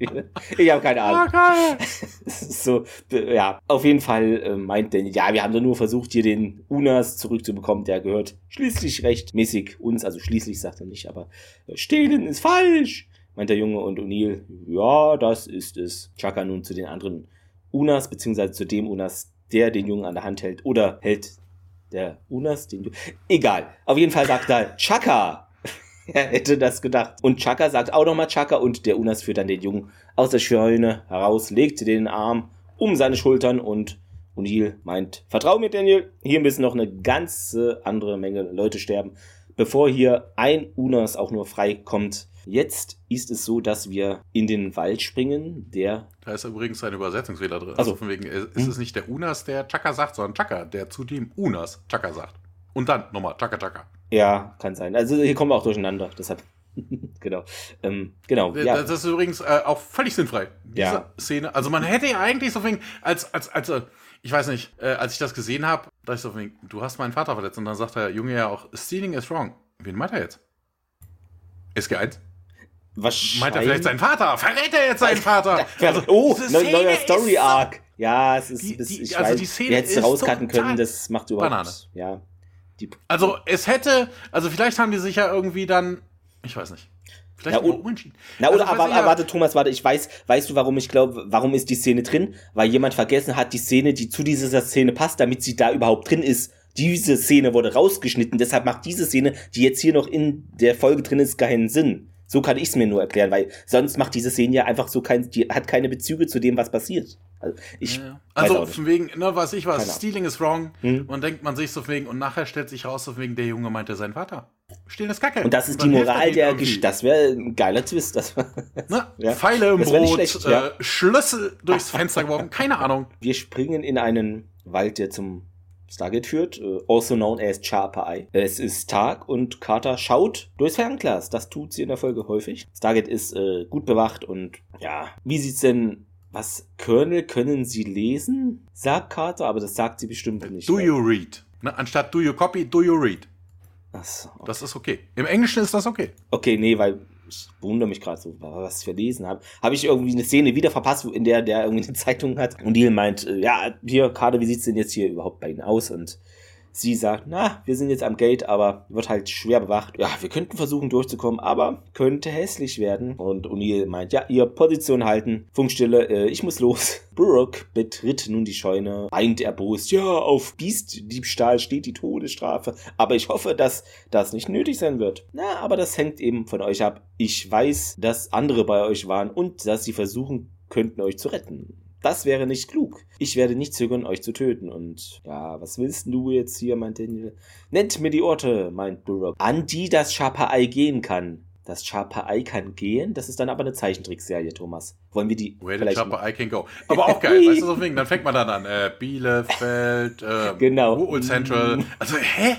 ich habe keine Ahnung. Okay. so, ja, auf jeden Fall äh, meint der, ja, wir haben doch nur versucht, hier den Unas zurückzubekommen. Der gehört schließlich rechtmäßig uns, also schließlich sagt er nicht, aber äh, stehlen ist falsch meint der Junge und O'Neill, ja, das ist es. Chaka nun zu den anderen Unas, beziehungsweise zu dem Unas, der den Jungen an der Hand hält. Oder hält der Unas den Jungen. Egal. Auf jeden Fall sagt er Chaka. er hätte das gedacht. Und Chaka sagt auch nochmal Chaka und der Unas führt dann den Jungen aus der Scheune heraus, legt den Arm um seine Schultern und O'Neill meint, vertrau mir Daniel, hier müssen noch eine ganze andere Menge Leute sterben, bevor hier ein Unas auch nur frei kommt Jetzt ist es so, dass wir in den Wald springen, der. Da ist übrigens ein Übersetzungsfehler drin. Also, von wegen, ist hm? es nicht der Unas, der Chaka sagt, sondern Chaka, der zu dem Unas Chaka sagt. Und dann nochmal Chaka Chaka. Ja, kann sein. Also hier kommen wir auch durcheinander, deshalb. genau. Ähm, genau. Ja. Das ist übrigens äh, auch völlig sinnfrei, diese ja. Szene. Also man hätte ja eigentlich so wegen, als, als, als, äh, ich weiß nicht, äh, als ich das gesehen habe, dachte ich so wegen, du hast meinen Vater verletzt. Und dann sagt der Junge ja auch, stealing is wrong. Wen meint er jetzt? SG1? Wahrscheinlich. Meint er vielleicht seinen Vater? Verrät er jetzt seinen Vater? Also, oh, ne, neuer Story Arc. Ja, es ist, die, die, ich also weiß, die Szene hätte es rauscutten können, das macht überhaupt Banane. Ja. Die, also es hätte, also vielleicht haben die sich ja irgendwie dann, ich weiß nicht. Vielleicht na, umentschieden. Na, oder also, aber, aber, warte, Thomas, warte, ich weiß, weißt du, warum ich glaube, warum ist die Szene drin? Weil jemand vergessen hat, die Szene, die zu dieser Szene passt, damit sie da überhaupt drin ist. Diese Szene wurde rausgeschnitten, deshalb macht diese Szene, die jetzt hier noch in der Folge drin ist, keinen Sinn. So kann ich es mir nur erklären, weil sonst macht diese Szene ja einfach so kein, die hat keine Bezüge zu dem, was passiert. Also, ich ja, ja. also von wegen, ne, was ich was, Stealing is wrong. Hm? Und denkt man sich so wegen, und nachher stellt sich raus, so wegen, der Junge meinte sein Vater. Stehlen ist Kacke. Und das ist und die Moral der Geschichte. Das wäre ein geiler Twist. Das ne? ja. Pfeile im Brot, schlecht, äh, Schlüssel durchs Fenster geworfen, keine Ahnung. Wir springen in einen Wald, der zum Stargate führt, äh, also known as Eye. Es ist Tag und Carter schaut durchs Fernglas. Das tut sie in der Folge häufig. Stargate ist äh, gut bewacht und ja, wie sieht's denn was Colonel können Sie lesen? Sagt Carter, aber das sagt sie bestimmt nicht. Do you read? Ne, anstatt do you copy, do you read. So, okay. Das ist okay. Im Englischen ist das okay. Okay, nee, weil ich wundere mich gerade so, was ich verlesen habe. Habe ich irgendwie eine Szene wieder verpasst, in der der irgendwie eine Zeitung hat und die meint, äh, ja, hier, Kader, wie sieht's denn jetzt hier überhaupt bei Ihnen aus? Und Sie sagt, na, wir sind jetzt am Gate, aber wird halt schwer bewacht. Ja, wir könnten versuchen durchzukommen, aber könnte hässlich werden. Und O'Neill meint, ja, ihr Position halten, Funkstille, äh, ich muss los. Brooke betritt nun die Scheune, weint erbost, ja, auf Biestdiebstahl steht die Todesstrafe, aber ich hoffe, dass das nicht nötig sein wird. Na, aber das hängt eben von euch ab. Ich weiß, dass andere bei euch waren und dass sie versuchen könnten, euch zu retten. Das wäre nicht klug. Ich werde nicht zögern, euch zu töten. Und ja, was willst du jetzt hier, meint Daniel? Nennt mir die Orte, meint Burrock, an die das Schaper-Ei gehen kann. Das Schaper-Ei kann gehen? Das ist dann aber eine Zeichentrickserie, Thomas. Wollen wir die Where the Schaper-Ei can go. Aber auch geil, weißt du, so wegen, dann fängt man dann an. Äh, Bielefeld, äh, genau. Ruhl Central. Also, hä?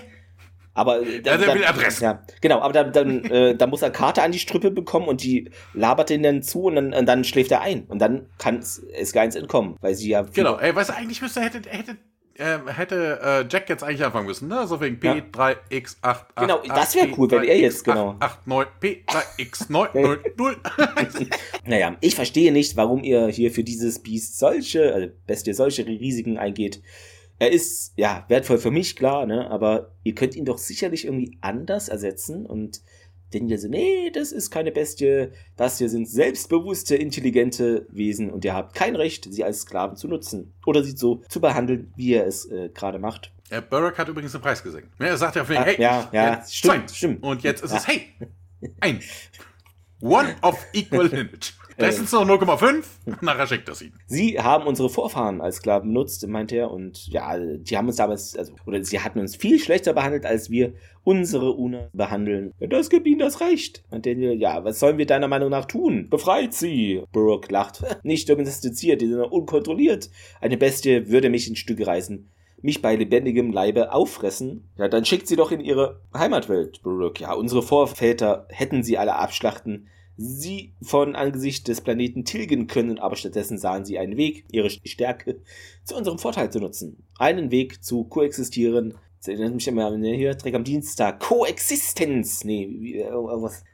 Aber äh, dann, ja, der will Adressen. Ja, genau, aber dann, dann, äh, dann muss er Karte an die Strippe bekommen und die labert ihn dann zu und dann, und dann schläft er ein. Und dann kann es gar nichts entkommen, weil sie ja. Genau, ey, weißt du, eigentlich müsste, hätte, hätte, äh, hätte äh, Jack jetzt eigentlich anfangen müssen, ne? So wegen P3X8. Genau, das wäre cool, wenn er jetzt, genau. 89 P3X990. naja, ich verstehe nicht, warum ihr hier für dieses Biest solche, also Bestie solche Risiken eingeht er ist ja wertvoll für mich, klar, ne? Aber ihr könnt ihn doch sicherlich irgendwie anders ersetzen und denn ihr so, nee, das ist keine Bestie, das hier sind selbstbewusste, intelligente Wesen und ihr habt kein Recht, sie als Sklaven zu nutzen oder sie so zu behandeln, wie er es äh, gerade macht. Ja, Burke hat übrigens den Preis gesenkt. Er sagt ja, hey, ja, ja, stimmt, stimmt. Und jetzt ist es, hey, ein. One of equal lineage. Das sind noch 0,5, nachher schickt das ihn. Sie haben unsere Vorfahren als Sklaven benutzt, meint er, und ja, die haben uns damals, also, oder sie hatten uns viel schlechter behandelt, als wir unsere Una behandeln. Ja, das gibt ihnen das Recht. Und Daniel, ja, was sollen wir deiner Meinung nach tun? Befreit sie. Brooke lacht. Nicht domestiziert, die sind unkontrolliert. Eine Bestie würde mich in Stücke reißen mich bei lebendigem Leibe auffressen, ja, dann schickt sie doch in ihre Heimatwelt, Brooke. Ja, unsere Vorväter hätten sie alle abschlachten, sie von Angesicht des Planeten tilgen können, aber stattdessen sahen sie einen Weg, ihre Stärke zu unserem Vorteil zu nutzen. Einen Weg zu koexistieren. Das erinnert mich immer an hier, Trick am Dienstag. Koexistenz! Nee, irgendwas.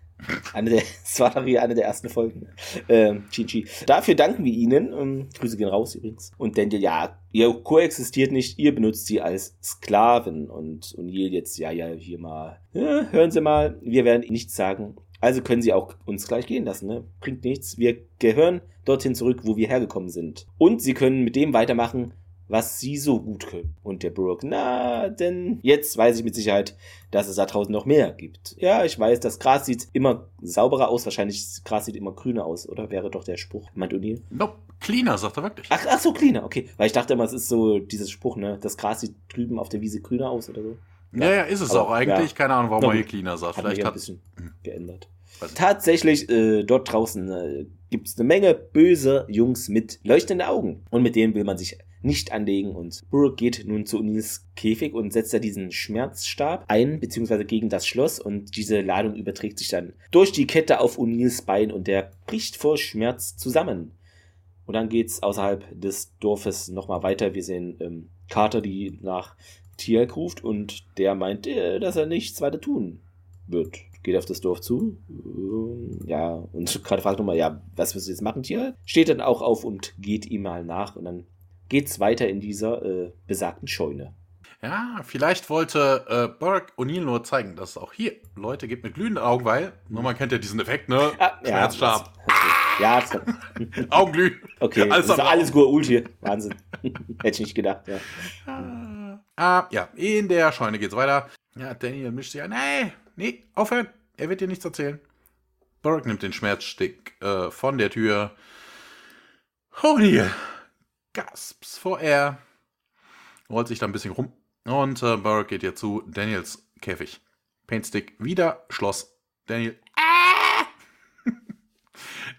Eine der, das war eine der ersten Folgen. Ähm, Chichi. Dafür danken wir Ihnen. Ähm, Grüße gehen raus übrigens. Und Daniel, ja, ihr koexistiert nicht, ihr benutzt sie als Sklaven. Und O'Neill jetzt, ja, ja, hier mal. Ja, hören Sie mal, wir werden nichts sagen. Also können sie auch uns gleich gehen lassen, ne? Bringt nichts. Wir gehören dorthin zurück, wo wir hergekommen sind. Und sie können mit dem weitermachen, was sie so gut können. Und der Brooke, na, denn jetzt weiß ich mit Sicherheit, dass es da draußen noch mehr gibt. Ja, ich weiß, das Gras sieht immer sauberer aus. Wahrscheinlich das Gras sieht immer grüner aus, oder? Wäre doch der Spruch, meint O'Neill? Nope, cleaner, sagt er wirklich. Ach, ach so, cleaner, okay. Weil ich dachte immer, es ist so dieses Spruch, ne? Das Gras sieht drüben auf der Wiese grüner aus oder so. Ja, ja, ist es Aber, auch eigentlich. Ja. Keine Ahnung, warum man hier cleaner sagt. Vielleicht hat ein bisschen hm. geändert. Tatsächlich, äh, dort draußen äh, gibt es eine Menge böse Jungs mit leuchtenden Augen. Und mit denen will man sich nicht anlegen. Und Burke geht nun zu O'Neills Käfig und setzt da diesen Schmerzstab ein, beziehungsweise gegen das Schloss. Und diese Ladung überträgt sich dann durch die Kette auf O'Neills Bein und der bricht vor Schmerz zusammen. Und dann geht's außerhalb des Dorfes nochmal weiter. Wir sehen ähm, Carter, die nach Tielk ruft und der meint, äh, dass er nichts weiter tun wird. Geht auf das Dorf zu. Ähm, ja, und gerade fragt nochmal, ja, was wirst du jetzt machen, Tier? Steht dann auch auf und geht ihm mal nach und dann geht's weiter in dieser äh, besagten Scheune. Ja, vielleicht wollte äh, Burke O'Neill nur zeigen, dass es auch hier Leute gibt mit glühenden Augen, weil, nur man kennt ja diesen Effekt, ne? Ah, ja, Schmerzstab. okay. Ja, das, Augenglühen. okay. Alles Alles, ist alles gut Ult hier. Wahnsinn. Hätte ich nicht gedacht, ja. Ah, ja, in der Scheune geht's weiter. Ja, Daniel mischt sich ein. Nee, nee, aufhören. Er wird dir nichts erzählen. Burke nimmt den Schmerzstick äh, von der Tür. O'Neill gasps vor Air. Rollt sich da ein bisschen rum. Und äh, Burke geht jetzt zu Daniels Käfig. Paintstick wieder, Schloss. Daniel. Ah!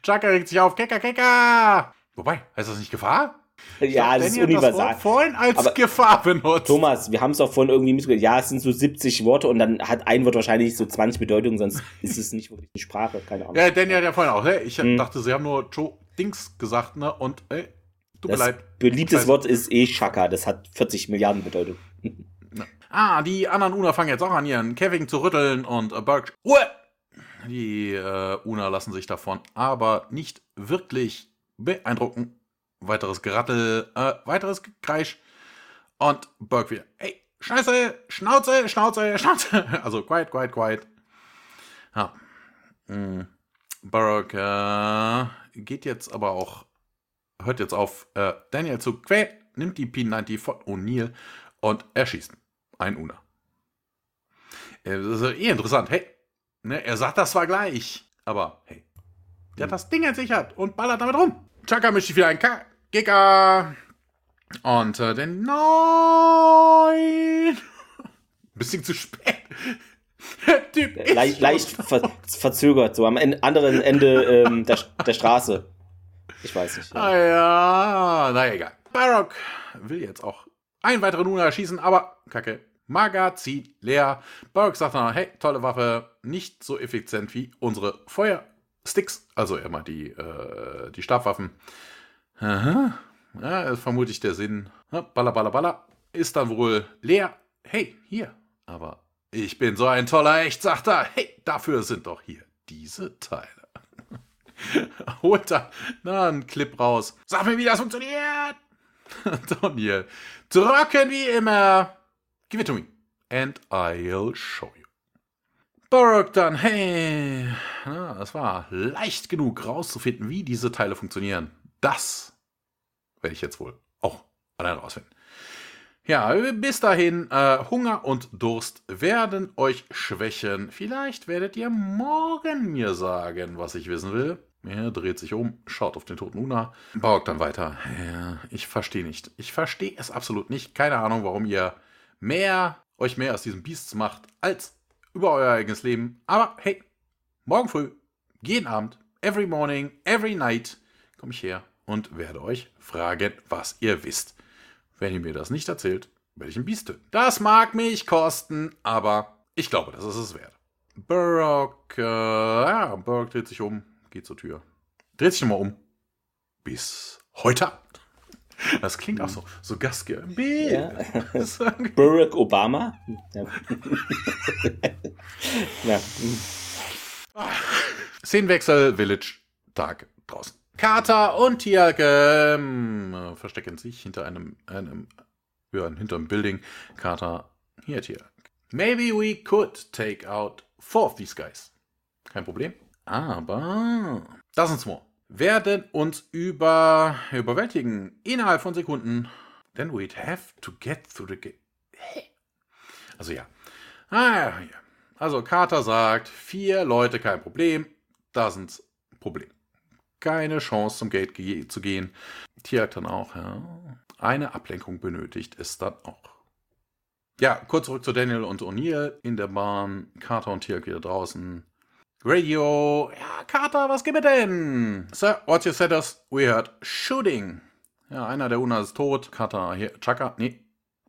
Chaka regt sich auf. Kecker, Kecker! Wobei, heißt das nicht Gefahr? Ja, das ist universal. Wort vorhin als Aber- Gefahr benutzt. Thomas, wir haben es auch vorhin irgendwie mitgekriegt. Ja, es sind so 70 Worte und dann hat ein Wort wahrscheinlich so 20 Bedeutungen, sonst ist es nicht wirklich eine Sprache. Keine Ahnung. Ja, Danny hat ja vorhin auch. Hey, ich Hm. dachte, sie haben nur Joe Dings gesagt, ne? Und, ey, tut mir das leid. beliebtes. Wort ist eh Shaka. Das hat 40 Milliarden Bedeutung. Ah, die anderen Una fangen jetzt auch an, ihren Käfigen zu rütteln und äh, Burke. Ruhe! Die äh, Una lassen sich davon aber nicht wirklich beeindrucken. Weiteres Gerattel, äh, weiteres Gekreisch. Und Burke wieder. Ey, Scheiße, Schnauze, Schnauze, Schnauze. Also quiet, quiet, quiet. Ja. Mm. Burke äh, geht jetzt aber auch, hört jetzt auf, äh, Daniel zu quälen, nimmt die P90 von O'Neill und erschießt ein Una. Äh, Das ist eh interessant. Hey, ne, er sagt das zwar gleich, aber hey, der hat das Ding entsichert und ballert damit rum. Chaka mischt sich wieder ein K Giga. Und äh, den Nein. Bisschen zu spät. Der Typ ist Leicht, leicht ver verzögert, so am en- anderen Ende ähm, der, der Straße. Ich weiß nicht. Ja. Ah ja, na egal. Barock will jetzt auch einen weiteren Una schießen, aber kacke. Magazin leer. Barock sagt dann, hey, tolle Waffe, nicht so effizient wie unsere Feuersticks, also immer die, äh, die Stabwaffen. Aha. Ja, ist vermutlich der Sinn. Ja, Baller, baller, baller. Ist dann wohl leer. Hey, hier. Aber ich bin so ein toller Echt, sagt er. Hey, dafür sind doch hier diese Teile. Holt da na, einen Clip raus. Sag mir, wie das funktioniert. Daniel. Trocken wie immer. Give it to me. And I'll show you. Barock dann, hey. Das war leicht genug rauszufinden, wie diese Teile funktionieren. Das werde ich jetzt wohl auch allein rausfinden. Ja, bis dahin, äh, Hunger und Durst werden euch schwächen. Vielleicht werdet ihr morgen mir sagen, was ich wissen will. Er dreht sich um, schaut auf den toten Una, baut dann weiter. Ja, ich verstehe nicht. Ich verstehe es absolut nicht. Keine Ahnung, warum ihr mehr, euch mehr aus diesem Biest macht, als über euer eigenes Leben. Aber hey, morgen früh, jeden Abend, every morning, every night, komme ich her und werde euch fragen, was ihr wisst. Wenn ihr mir das nicht erzählt, werde ich ein Biest töten. Das mag mich kosten, aber ich glaube, das ist es wert. Burrock, äh, ja, Burrock dreht sich um, geht zur Tür. Dreht sich nochmal um. Bis heute Abend. Das klingt auch so, so gastgeber. Ja. Barack Obama. Ja. ja. Szenenwechsel, Village, Tag draußen. Carter und Tialke ähm, verstecken sich hinter einem, einem ja, hinter einem Building. Carter, hier Tialke. Maybe we could take out four of these guys. Kein Problem. Aber Dozens more werden uns über, überwältigen innerhalb von Sekunden. Then we'd have to get through the gate. Also ja. Ah, ja. Also Carter sagt, vier Leute kein Problem. Dozens Problem. Keine Chance zum Gate ge zu gehen. Tiak dann auch, ja. Eine Ablenkung benötigt es dann auch. Ja, kurz zurück zu Daniel und O'Neill in der Bahn. Carter und Tiak wieder draußen. Radio. Ja, Carter, was gibt es denn? Sir, what you said us, we heard shooting. Ja, einer der Una ist tot. Carter, hier, Chaka, nee.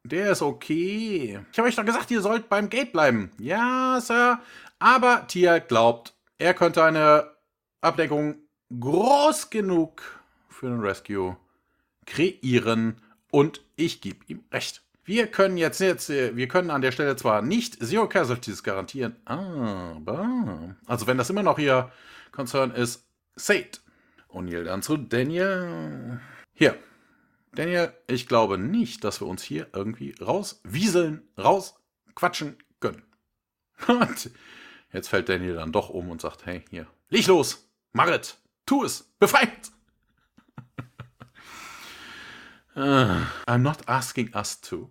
Der ist okay. Ich habe euch doch gesagt, ihr sollt beim Gate bleiben. Ja, Sir. Aber Tia glaubt, er könnte eine Abdeckung groß genug für den Rescue kreieren und ich gebe ihm recht. Wir können jetzt, jetzt, wir können an der Stelle zwar nicht Zero Casualties garantieren, aber, also wenn das immer noch ihr Concern ist, Sate. O'Neill dann zu Daniel. Hier. Daniel, ich glaube nicht, dass wir uns hier irgendwie rauswieseln, rausquatschen können. Und jetzt fällt Daniel dann doch um und sagt, hey, hier, leg los, Marit, tu es, befreit! Uh, I'm not asking us to.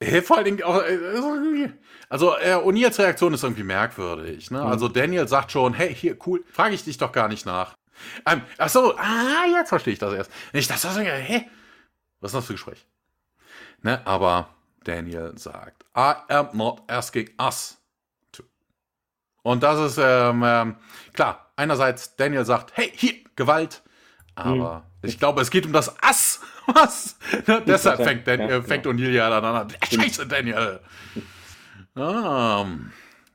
Hey, vor allen Dingen auch, äh, also äh, O'Neills Reaktion ist irgendwie merkwürdig. Ne? Mhm. Also Daniel sagt schon, hey, hier, cool, frage ich dich doch gar nicht nach. Ähm, ach so, ah, jetzt verstehe ich das erst. Ich dachte, das, hä? Was ist das für ein Gespräch? Ne? Aber Daniel sagt, I am not asking us to. Und das ist, ähm, ähm, klar, einerseits Daniel sagt, hey, hier, Gewalt. Aber mhm. ich glaube, es geht um das Ass was? Ne? Deshalb fängt, Dan ja, fängt genau. O'Neill ja dann an. Scheiße, Daniel. Um,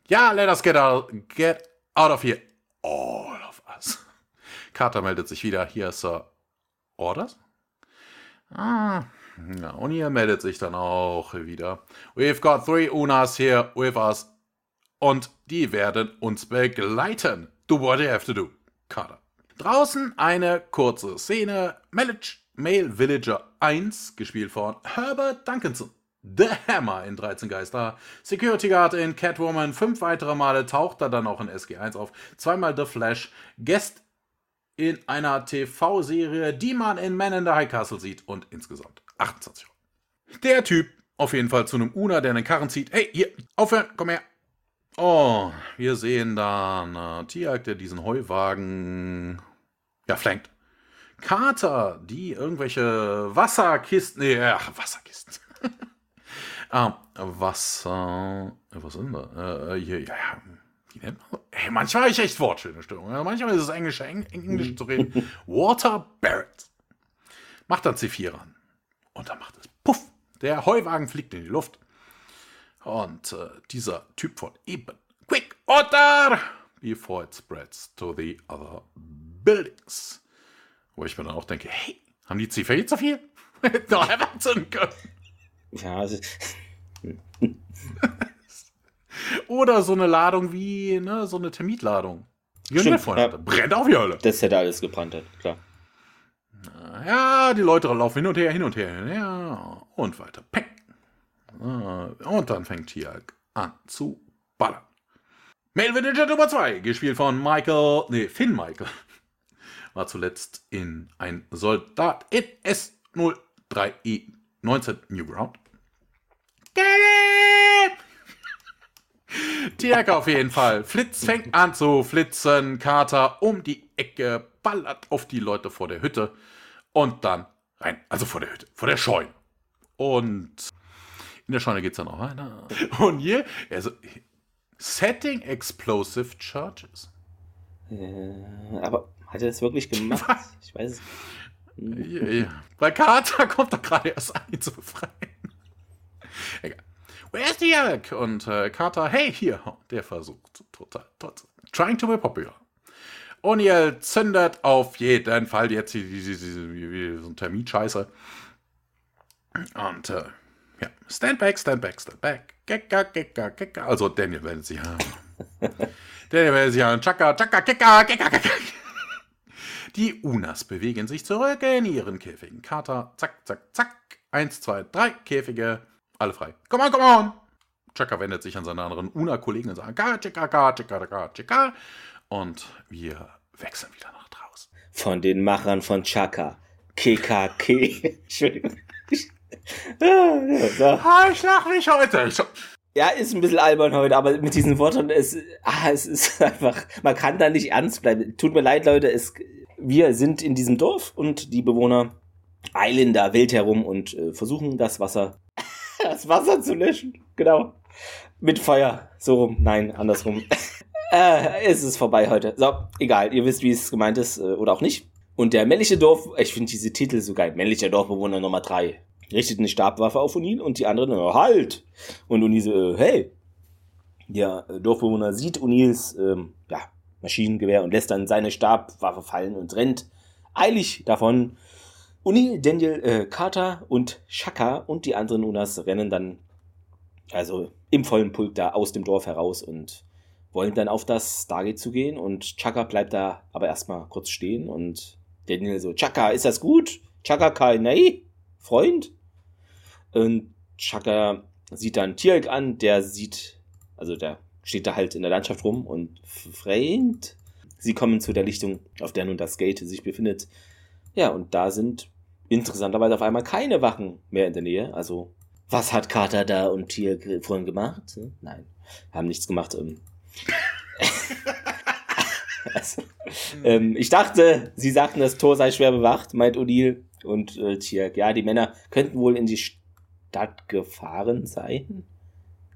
ja, let us get out, get out of here. All of us. Carter meldet sich wieder. Hier ist Sir Orders. Ah. Ja, O'Neill meldet sich dann auch wieder. We've got three Unas here with us. Und die werden uns begleiten. Do what you have to do. Carter. Draußen eine kurze Szene. Melich Male Villager 1, gespielt von Herbert Duncanson. The Hammer in 13 Geister. Security Guard in Catwoman. Fünf weitere Male taucht er dann auch in SG1 auf. Zweimal The Flash. Guest in einer TV-Serie, die man in Man in the High Castle sieht. Und insgesamt 28 Euro. Der Typ auf jeden Fall zu einem Una, der einen Karren zieht. Hey, hier, aufhören, komm her. Oh, wir sehen dann äh, Tiag, der diesen Heuwagen ja, flankt. Kater, die irgendwelche Wasserkisten, nee, ach, Wasserkisten. ah, Wasser, was sind da? Äh, hier, ja, ja, wie nennt man Ey, manchmal habe ich echt wortschöne Stimmung. manchmal ist es Englisch, Eng Englisch zu reden. Water Barrett. Macht dann C4 ran. Und dann macht es Puff. Der Heuwagen fliegt in die Luft. Und äh, dieser Typ von eben. Quick, Order! Before it spreads to the other buildings. Wo ich mir dann auch denke, hey, haben die Ziffer jetzt so viel? Doch erwarten können. Ja, also. Oder so eine Ladung wie, ne, so eine Termitladung. Stimmt, ja. Brennt auf die Hölle. Das hätte alles gebrannt, klar. Ja, die Leute laufen hin und her, hin und her, her. Und weiter. Peng. Und dann fängt hier an zu ballern. Mail Villager Nummer 2, gespielt von Michael, nee, Finn Michael war zuletzt in ein Soldat in S03E 19 Newground. Tiak auf jeden Fall. Flitz fängt an zu flitzen. Kater um die Ecke, ballert auf die Leute vor der Hütte und dann rein. Also vor der Hütte, vor der Scheune. Und in der Scheune geht es dann auch weiter. Und hier, also, Setting Explosive Charges. Äh, aber hat er das wirklich gemacht? Was? Ich weiß es nicht. Ja, ja. Bei Carter kommt er gerade erst an, ihn zu befreien. Egal. Where's the Eric? Und äh, Carter, hey, hier. Der versucht total, total. Trying to be popular. O'Neill zündet auf jeden Fall jetzt die, die, die, so ein Terminscheiße. Und äh, ja, stand back, stand back, stand back. Gekka, gekka, gekka. Also Daniel wendet sich an. Daniel wendet sich an. Chaka, chaka, gekka, gekka, gekka. Die Unas bewegen sich zurück in ihren Käfigen. Kater, zack, zack, zack. Eins, zwei, drei Käfige. Alle frei. Come on, come on. Chaka wendet sich an seine anderen Una-Kollegen und sagt, ka, chika, ka, chika, ka, chika. Und wir wechseln wieder nach draußen. Von den Machern von Chaka. KKK. Entschuldigung. So. ah, ich lach mich heute. Ja, ist ein bisschen albern heute, aber mit diesen Worten, es, ah, es ist einfach, man kann da nicht ernst bleiben. Tut mir leid, Leute, es, wir sind in diesem Dorf und die Bewohner eilen da wild herum und äh, versuchen das Wasser, das Wasser zu löschen. Genau. Mit Feuer. So rum. Nein, andersrum. Äh, es ist vorbei heute. So, egal, ihr wisst, wie es gemeint ist äh, oder auch nicht. Und der männliche Dorf, ich finde diese Titel so geil. Männlicher Dorfbewohner Nummer drei richtet eine Stabwaffe auf Unil und die anderen, halt! Und Unil so, äh, hey! Der äh, Dorfbewohner sieht Unils ähm, ja, Maschinengewehr und lässt dann seine Stabwaffe fallen und rennt eilig davon. Unil, Daniel, äh, Carter und Shaka und die anderen Unas rennen dann also im vollen Pulk da aus dem Dorf heraus und wollen dann auf das Stargate zu gehen und Chaka bleibt da aber erstmal kurz stehen und Daniel so, Chaka, ist das gut? Chaka Kai, nee, Freund? Und Chaka sieht dann Tierk an, der sieht, also der steht da halt in der Landschaft rum und fremd. Sie kommen zu der Lichtung, auf der nun das Gate sich befindet. Ja, und da sind interessanterweise auf einmal keine Wachen mehr in der Nähe. Also, was hat Carter da und Tier vorhin gemacht? Nein, haben nichts gemacht. Also, ähm, ich dachte, sie sagten, das Tor sei schwer bewacht, meint Odile und äh, Tier. Ja, die Männer könnten wohl in die Stadt gefahren sein.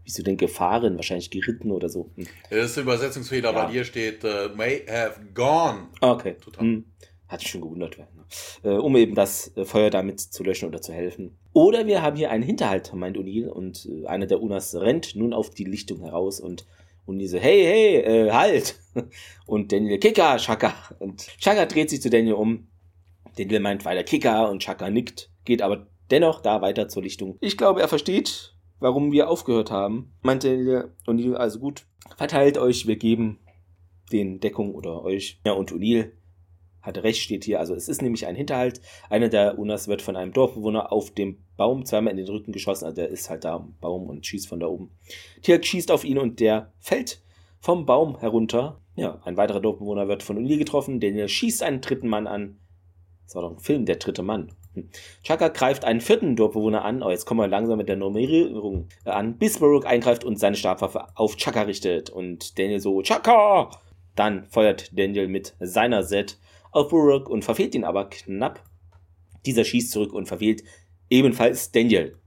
Wieso denn gefahren? Wahrscheinlich geritten oder so. Hm. Das ist ein Übersetzungsfehler, ja. weil hier steht uh, may have gone. Okay. Total. Hm. Hat sich schon gewundert. Ne? Äh, um eben das äh, Feuer damit zu löschen oder zu helfen. Oder wir haben hier einen Hinterhalt, meint O'Neill, und äh, einer der Unas rennt nun auf die Lichtung heraus und O'Neill so, hey, hey, äh, halt! Und Daniel, Kicker, Shaka. Und Shaka dreht sich zu Daniel um. Daniel meint weiter Kicker und Shaka nickt, geht aber dennoch da weiter zur Lichtung. Ich glaube, er versteht, warum wir aufgehört haben, meinte O'Neill, also gut, verteilt euch, wir geben den Deckung oder euch. Ja, und O'Neill hatte recht, steht hier. Also es ist nämlich ein Hinterhalt. Einer der Unas wird von einem Dorfbewohner auf dem Baum zweimal in den Rücken geschossen. Also der ist halt da am Baum und schießt von da oben. Tirk schießt auf ihn und der fällt vom Baum herunter. Ja, ein weiterer Dorfbewohner wird von O'Neill getroffen. Der schießt einen dritten Mann an. Das war doch ein Film, der dritte Mann. Hm. Chaka greift einen vierten Dorfbewohner an. Oh, jetzt kommen wir langsam mit der Nummerierung an. Bis Baruch eingreift und seine Stabwaffe auf Chaka richtet. Und Daniel so, Chaka! Dann feuert Daniel mit seiner Set auf Buruk und verfehlt ihn aber knapp. Dieser schießt zurück und verfehlt ebenfalls Daniel.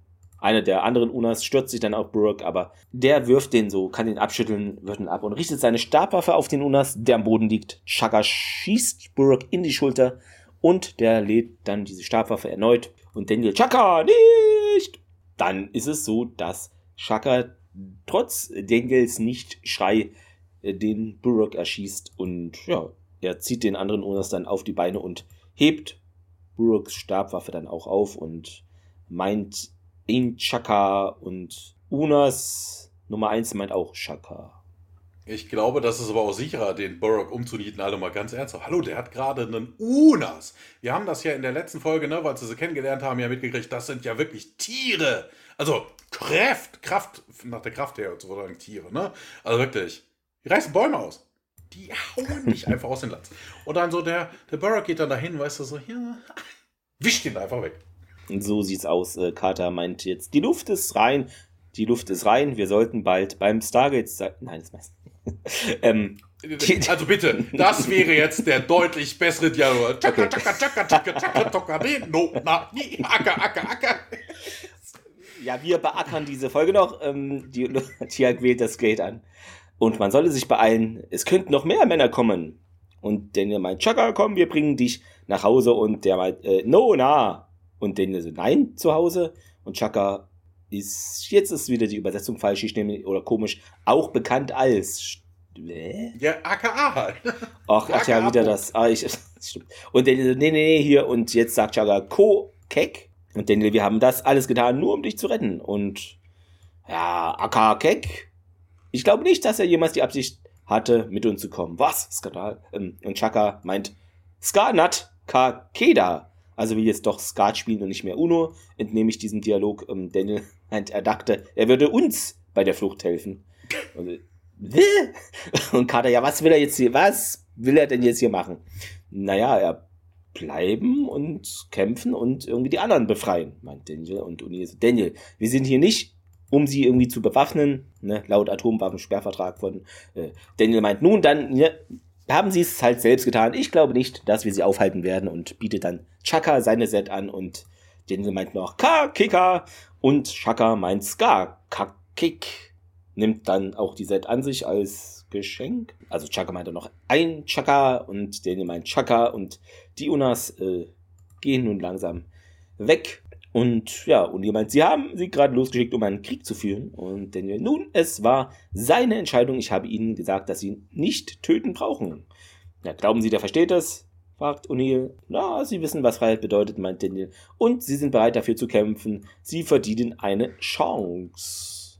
Einer der anderen Unas stürzt sich dann auf Buruk, aber der wirft den so, kann ihn abschütteln, wirft ihn ab und richtet seine Stabwaffe auf den Unas, der am Boden liegt. Chaka schießt Buruk in die Schulter und der lädt dann diese Stabwaffe erneut und Daniel, Chaka, nicht! Dann ist es so, dass Chaka trotz Daniels Nicht-Schrei äh, den Buruk erschießt und ja, er zieht den anderen Unas dann auf die Beine und hebt Buruks Stabwaffe dann auch auf und meint ihn Chaka und Unas Nummer 1 meint auch Chaka. Ich glaube, das ist aber auch sicherer, den Burrock umzunieten, alle mal ganz ernsthaft. Hallo, der hat gerade einen Unas. Wir haben das ja in der letzten Folge, ne, weil sie sie kennengelernt haben, ja mitgekriegt, das sind ja wirklich Tiere. Also Kraft, Kraft, nach der Kraft her sozusagen Tiere, ne? Also wirklich. Die reißen Bäume aus die hauen dich einfach aus den Latz. Und dann so der, der Burrock geht dann dahin, weißt du, so, ja, wischt ihn einfach weg. Und so sieht's aus. Äh, Carter meint jetzt, die Luft ist rein, die Luft ist rein, wir sollten bald beim Stargate sein. Nein, das meist. ähm, also bitte, das wäre jetzt der deutlich bessere Dialog. Ja, wir beackern diese Folge noch. Ähm, die Tiag wählt das Gate an. Und man solle sich beeilen, es könnten noch mehr Männer kommen. Und Daniel meint, Chaka, komm, wir bringen dich nach Hause. Und der meint, äh, no, na. Und Daniel so, nein, zu Hause. Und Chaka ist, jetzt ist wieder die Übersetzung falsch, ich nehme, oder komisch, auch bekannt als. Äh? Ja, AKA halt. Ach, ach ja, wieder das. Ah, ich. Und Daniel nee, nee, nee, hier. Und jetzt sagt Chaka, Ko, Kek. Und Daniel, wir haben das alles getan, nur um dich zu retten. Und ja, Aka Kek ich glaube nicht, dass er jemals die Absicht hatte, mit uns zu kommen. Was? Skandal. Ähm, und Chaka meint, Skarnat Kakeda. Also will jetzt doch Skat spielen und nicht mehr Uno, entnehme ich diesem Dialog. Ähm, Daniel meint, er dachte, er würde uns bei der Flucht helfen. Und, und Kater, ja, was will er jetzt hier, was will er denn jetzt hier machen? Naja, er bleiben und kämpfen und irgendwie die anderen befreien, meint Daniel. Und Uni so, Daniel, wir sind hier nicht um sie irgendwie zu bewaffnen, ne, laut Atomwaffensperrvertrag von äh, Daniel meint, nun dann ja, haben sie es halt selbst getan. Ich glaube nicht, dass wir sie aufhalten werden und bietet dann Chaka seine Set an und Daniel meint noch Ka Kika und Chaka meint Ska Ka Kick nimmt dann auch die Set an sich als Geschenk. Also Chaka meinte noch ein Chaka und Daniel meint Chaka und die Unas äh, gehen nun langsam weg. Und ja, und jemand, sie haben sie gerade losgeschickt, um einen Krieg zu führen. Und Daniel, nun, es war seine Entscheidung. Ich habe ihnen gesagt, dass sie ihn nicht töten brauchen. Ja, glauben Sie, der versteht das? fragt O'Neill. Na, Sie wissen, was Freiheit bedeutet, meint Daniel. Und Sie sind bereit dafür zu kämpfen. Sie verdienen eine Chance.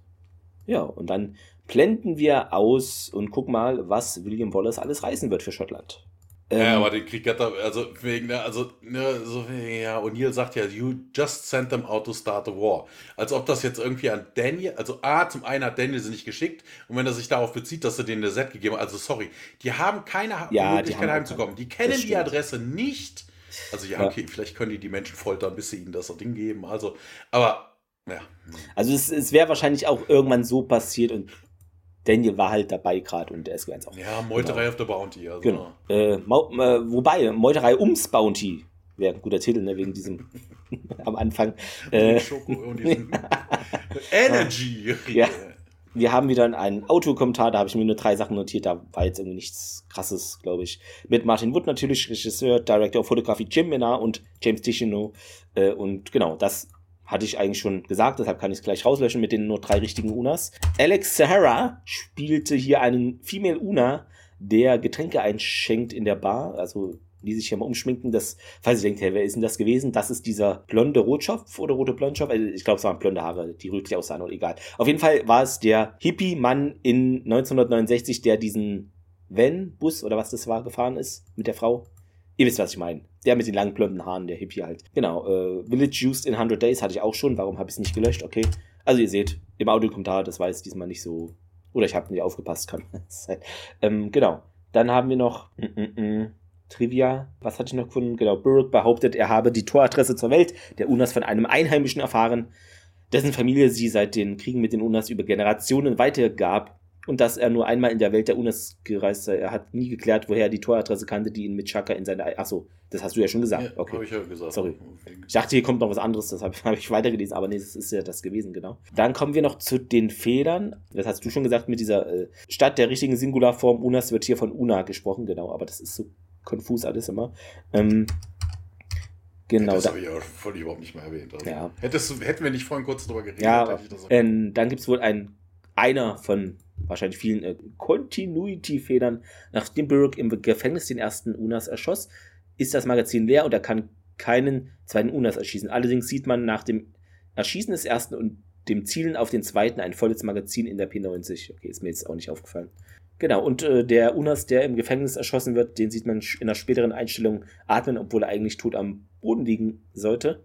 Ja, und dann blenden wir aus und guck mal, was William Wallace alles reißen wird für Schottland. Ähm, ja, aber den Krieg hat er, also wegen, ne, also, ne, so, ja, O'Neill sagt ja, you just sent them out to start a war. Als ob das jetzt irgendwie an Daniel, also A, zum einen hat Daniel sie nicht geschickt und wenn er sich darauf bezieht, dass er denen eine Set gegeben hat, also sorry, die haben keine ja, Möglichkeit heimzukommen. Die kennen die Adresse nicht. Also ja, okay, vielleicht können die die Menschen foltern, bis sie ihnen das Ding geben. Also, aber, ja. Also es, es wäre wahrscheinlich auch irgendwann so passiert und Daniel war halt dabei gerade und der SQ1 auch. Ja, Meuterei genau. auf der Bounty. Also. Genau. Äh, äh, wobei, Meuterei ums Bounty wäre ein guter Titel, ne, wegen diesem am Anfang. Äh, Schoko und diesen Energy. ja. Wir haben wieder einen Autokommentar, da habe ich mir nur drei Sachen notiert, da war jetzt irgendwie nichts krasses, glaube ich. Mit Martin Wood natürlich, Regisseur, Director of Photography Jim Minnar und James Tichino. Äh, und genau, das hatte ich eigentlich schon gesagt, deshalb kann ich es gleich rauslöschen mit den nur drei richtigen Unas. Alex Sahara spielte hier einen Female Una, der Getränke einschenkt in der Bar, also die sich hier mal umschminken, das, falls ihr denkt, hey, wer ist denn das gewesen? Das ist dieser blonde Rotschopf oder rote Blondschopf. Also ich glaube, es waren blonde Haare, die rötlich aussahen oder egal. Auf jeden Fall war es der Hippie-Mann in 1969, der diesen Van-Bus oder was das war, gefahren ist mit der Frau. Ihr wisst, was ich meine. Der mit den langen blonden Haaren, der Hippie halt. Genau. Äh, Village Used in 100 Days hatte ich auch schon. Warum habe ich es nicht gelöscht? Okay. Also ihr seht, im Audiokommentar, das war jetzt diesmal nicht so. Oder ich habe nicht aufgepasst, kann sein. Ähm, genau. Dann haben wir noch mm, mm, mm, Trivia. Was hatte ich noch gefunden? Genau. Burke behauptet, er habe die Toradresse zur Welt der Unas von einem Einheimischen erfahren, dessen Familie sie seit den Kriegen mit den Unas über Generationen weitergab und dass er nur einmal in der Welt der UNES gereist sei. Er hat nie geklärt, woher er die Toradresse kannte, die ihn mit Chaka in seine. Achso, das hast du ja schon gesagt. Ja, okay. Hab ich ja gesagt. Sorry. Ich dachte, hier kommt noch was anderes, das habe hab ich weitergelesen, aber nee, das ist ja das gewesen, genau. Dann kommen wir noch zu den Fehlern. Das hast du schon gesagt, mit dieser äh, Stadt der richtigen Singularform Unas wird hier von Una gesprochen, genau, aber das ist so konfus alles immer. Ähm, Genau. das habe ich auch voll überhaupt nicht mehr erwähnt. Also ja. hättest, hätten wir nicht vorhin kurz drüber geredet. Ja, äh, dann gibt es wohl ein, einer von wahrscheinlich vielen äh, Continuity-Federn. Nachdem Burke im Gefängnis den ersten Unas erschoss, ist das Magazin leer und er kann keinen zweiten Unas erschießen. Allerdings sieht man nach dem Erschießen des ersten und dem Zielen auf den zweiten ein volles Magazin in der P90. Okay, ist mir jetzt auch nicht aufgefallen. Genau, und äh, der Unas, der im Gefängnis erschossen wird, den sieht man in einer späteren Einstellung atmen, obwohl er eigentlich tot am Boden liegen sollte.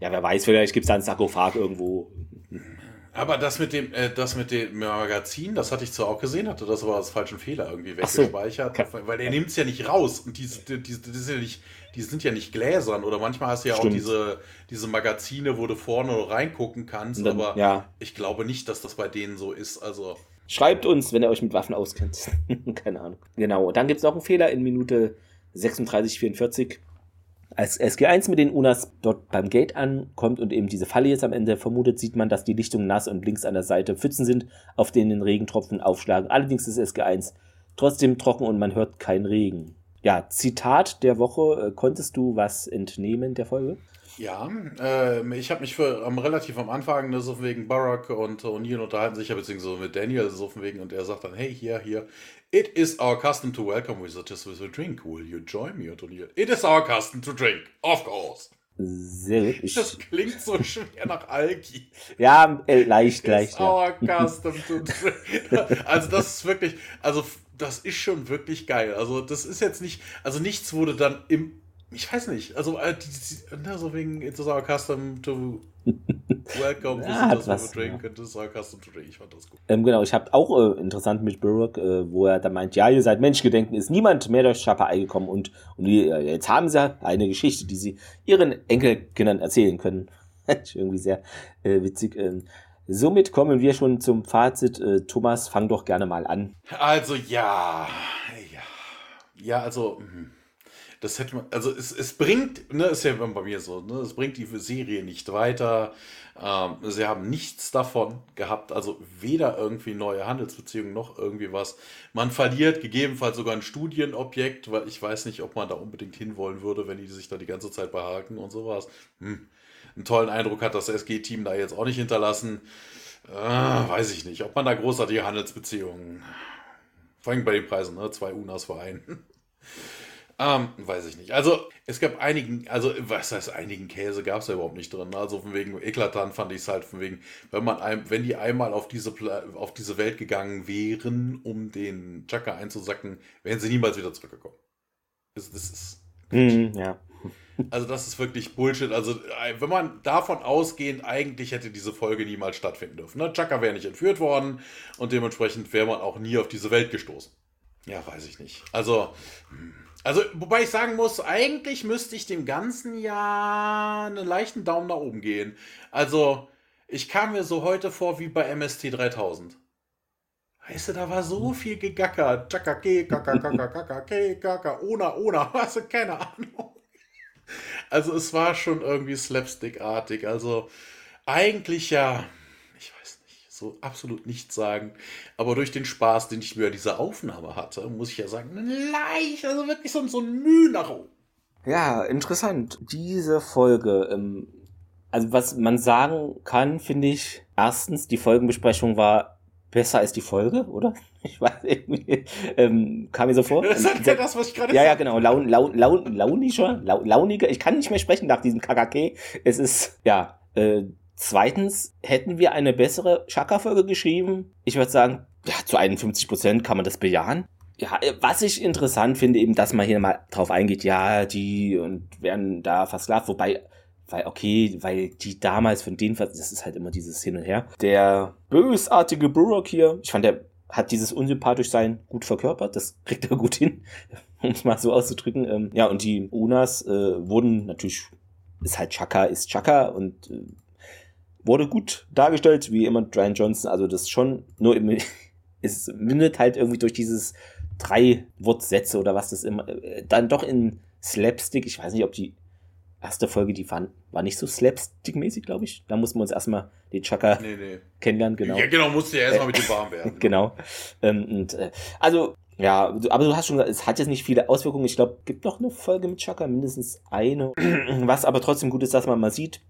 Ja, wer weiß, vielleicht gibt es da einen Sarkophag irgendwo. Aber das mit dem, äh, das mit dem Magazin, das hatte ich zwar auch gesehen, hatte das aber als falschen Fehler irgendwie weggespeichert, so. weil er nimmt es ja nicht raus und diese, diese, diese, ja nicht, die sind ja nicht gläsern oder manchmal hast du ja Stimmt. auch diese, diese Magazine, wo du vorne reingucken kannst, dann, aber ja. ich glaube nicht, dass das bei denen so ist. Also Schreibt uns, wenn ihr euch mit Waffen auskennt. Keine Ahnung. Genau. Dann gibt es noch einen Fehler in Minute 36, 44 als SG1 mit den Unas dort beim Gate ankommt und eben diese Falle jetzt am Ende vermutet, sieht man, dass die Lichtungen nass und links an der Seite Pfützen sind, auf denen Regentropfen aufschlagen. Allerdings ist SG1 trotzdem trocken und man hört keinen Regen. Ja, Zitat der Woche. Äh, konntest du was entnehmen der Folge? Ja, äh, ich habe mich für ähm, relativ am Anfang ne, so wegen Barack und O'Neill unterhalten sich ja beziehungsweise mit Daniel so von wegen und er sagt dann, hey, hier, hier, It is our custom to welcome visitors with a drink. Will you join me, Antonio? It is our custom to drink, of course. Sehr gut. Das klingt so schwer nach Alki. Ja, äh, leicht, leicht. Our custom to drink. Also das ist wirklich, also das ist schon wirklich geil. Also das ist jetzt nicht, also nichts wurde dann im ich weiß nicht, also, äh, so wegen It's our custom to welcome ja, visitors was, drink ja. and it's our custom to drink. Ich fand das gut. Ähm, genau, ich habe auch äh, interessant mit Burke, äh, wo er da meint, ja, ihr seid Menschgedenken, ist niemand mehr durch Schapperei gekommen und, und die, äh, jetzt haben sie eine Geschichte, die sie ihren Enkelkindern erzählen können. Irgendwie sehr äh, witzig. Ähm, somit kommen wir schon zum Fazit. Äh, Thomas, fang doch gerne mal an. Also ja, ja, ja, also. Mh das hätte man, also es, es bringt, ne, ist ja bei mir so, ne, es bringt die Serie nicht weiter. Ähm, sie haben nichts davon gehabt, also weder irgendwie neue Handelsbeziehungen noch irgendwie was. Man verliert gegebenenfalls sogar ein Studienobjekt, weil ich weiß nicht, ob man da unbedingt hinwollen würde, wenn die sich da die ganze Zeit behaken und sowas. Hm. Einen tollen Eindruck hat das SG-Team da jetzt auch nicht hinterlassen. Äh, weiß ich nicht, ob man da großartige Handelsbeziehungen. Vor allem bei den Preisen, ne? Zwei UNAs Verein. Ähm, weiß ich nicht. Also, es gab einigen, also, was heißt einigen Käse gab es ja überhaupt nicht drin. Also, von wegen eklatant fand ich es halt, von wegen, wenn man einem, wenn die einmal auf diese, auf diese Welt gegangen wären, um den Chaka einzusacken, wären sie niemals wieder zurückgekommen. Das, das ist. Mm, ja. Also, das ist wirklich Bullshit. Also, äh, wenn man davon ausgehend, eigentlich hätte diese Folge niemals stattfinden dürfen. Ne? Chaka wäre nicht entführt worden und dementsprechend wäre man auch nie auf diese Welt gestoßen. Ja, weiß ich nicht. Also, hm. Also, wobei ich sagen muss, eigentlich müsste ich dem ganzen ja einen leichten Daumen nach oben gehen. Also, ich kam mir so heute vor wie bei MST 3000. Weißt du, da war so viel gegackert. Chakake, kakakakakake, kaka, ona, ona, hast du keine Ahnung. Also, es war schon irgendwie slapstickartig. Also, eigentlich ja so absolut nichts sagen. Aber durch den Spaß, den ich mir bei dieser Aufnahme hatte, muss ich ja sagen, leicht, also wirklich so, so ein Mühe nach oben. Ja, interessant. Diese Folge, ähm, also was man sagen kann, finde ich, erstens, die Folgenbesprechung war besser als die Folge, oder? Ich weiß irgendwie, ähm, kam mir so vor. Das ist ja das, was ich gerade Ja, ja, genau. Laun, laun, laun, launischer, launiger. Ich kann nicht mehr sprechen nach diesem KKK. Es ist, ja, äh, Zweitens, hätten wir eine bessere Chaka-Folge geschrieben, ich würde sagen, ja, zu 51 Prozent kann man das bejahen. Ja, was ich interessant finde, eben, dass man hier mal drauf eingeht, ja, die und werden da versklavt, wobei, weil, okay, weil die damals von denen, das ist halt immer dieses Hin und Her. Der bösartige Burrock hier, ich fand, der hat dieses unsympathisch sein gut verkörpert, das kriegt er gut hin, um es mal so auszudrücken. Ähm, ja, und die Unas äh, wurden natürlich, ist halt Chaka, ist Chaka und äh, wurde gut dargestellt, wie immer Brian Johnson. Also das schon nur im, es mündet halt irgendwie durch dieses drei Wortsätze oder was das immer, äh, dann doch in Slapstick. Ich weiß nicht, ob die erste Folge, die war, war nicht so Slapstick-mäßig, glaube ich. Da mussten wir uns erstmal den Chaka nee, nee. kennenlernen, genau. Ja, genau, musste ja erstmal mit dem warm werden. genau. Ähm, und, äh, also, ja, aber du hast schon gesagt, es hat jetzt nicht viele Auswirkungen. Ich glaube, gibt noch eine Folge mit Chaka, mindestens eine. Was aber trotzdem gut ist, dass man mal sieht,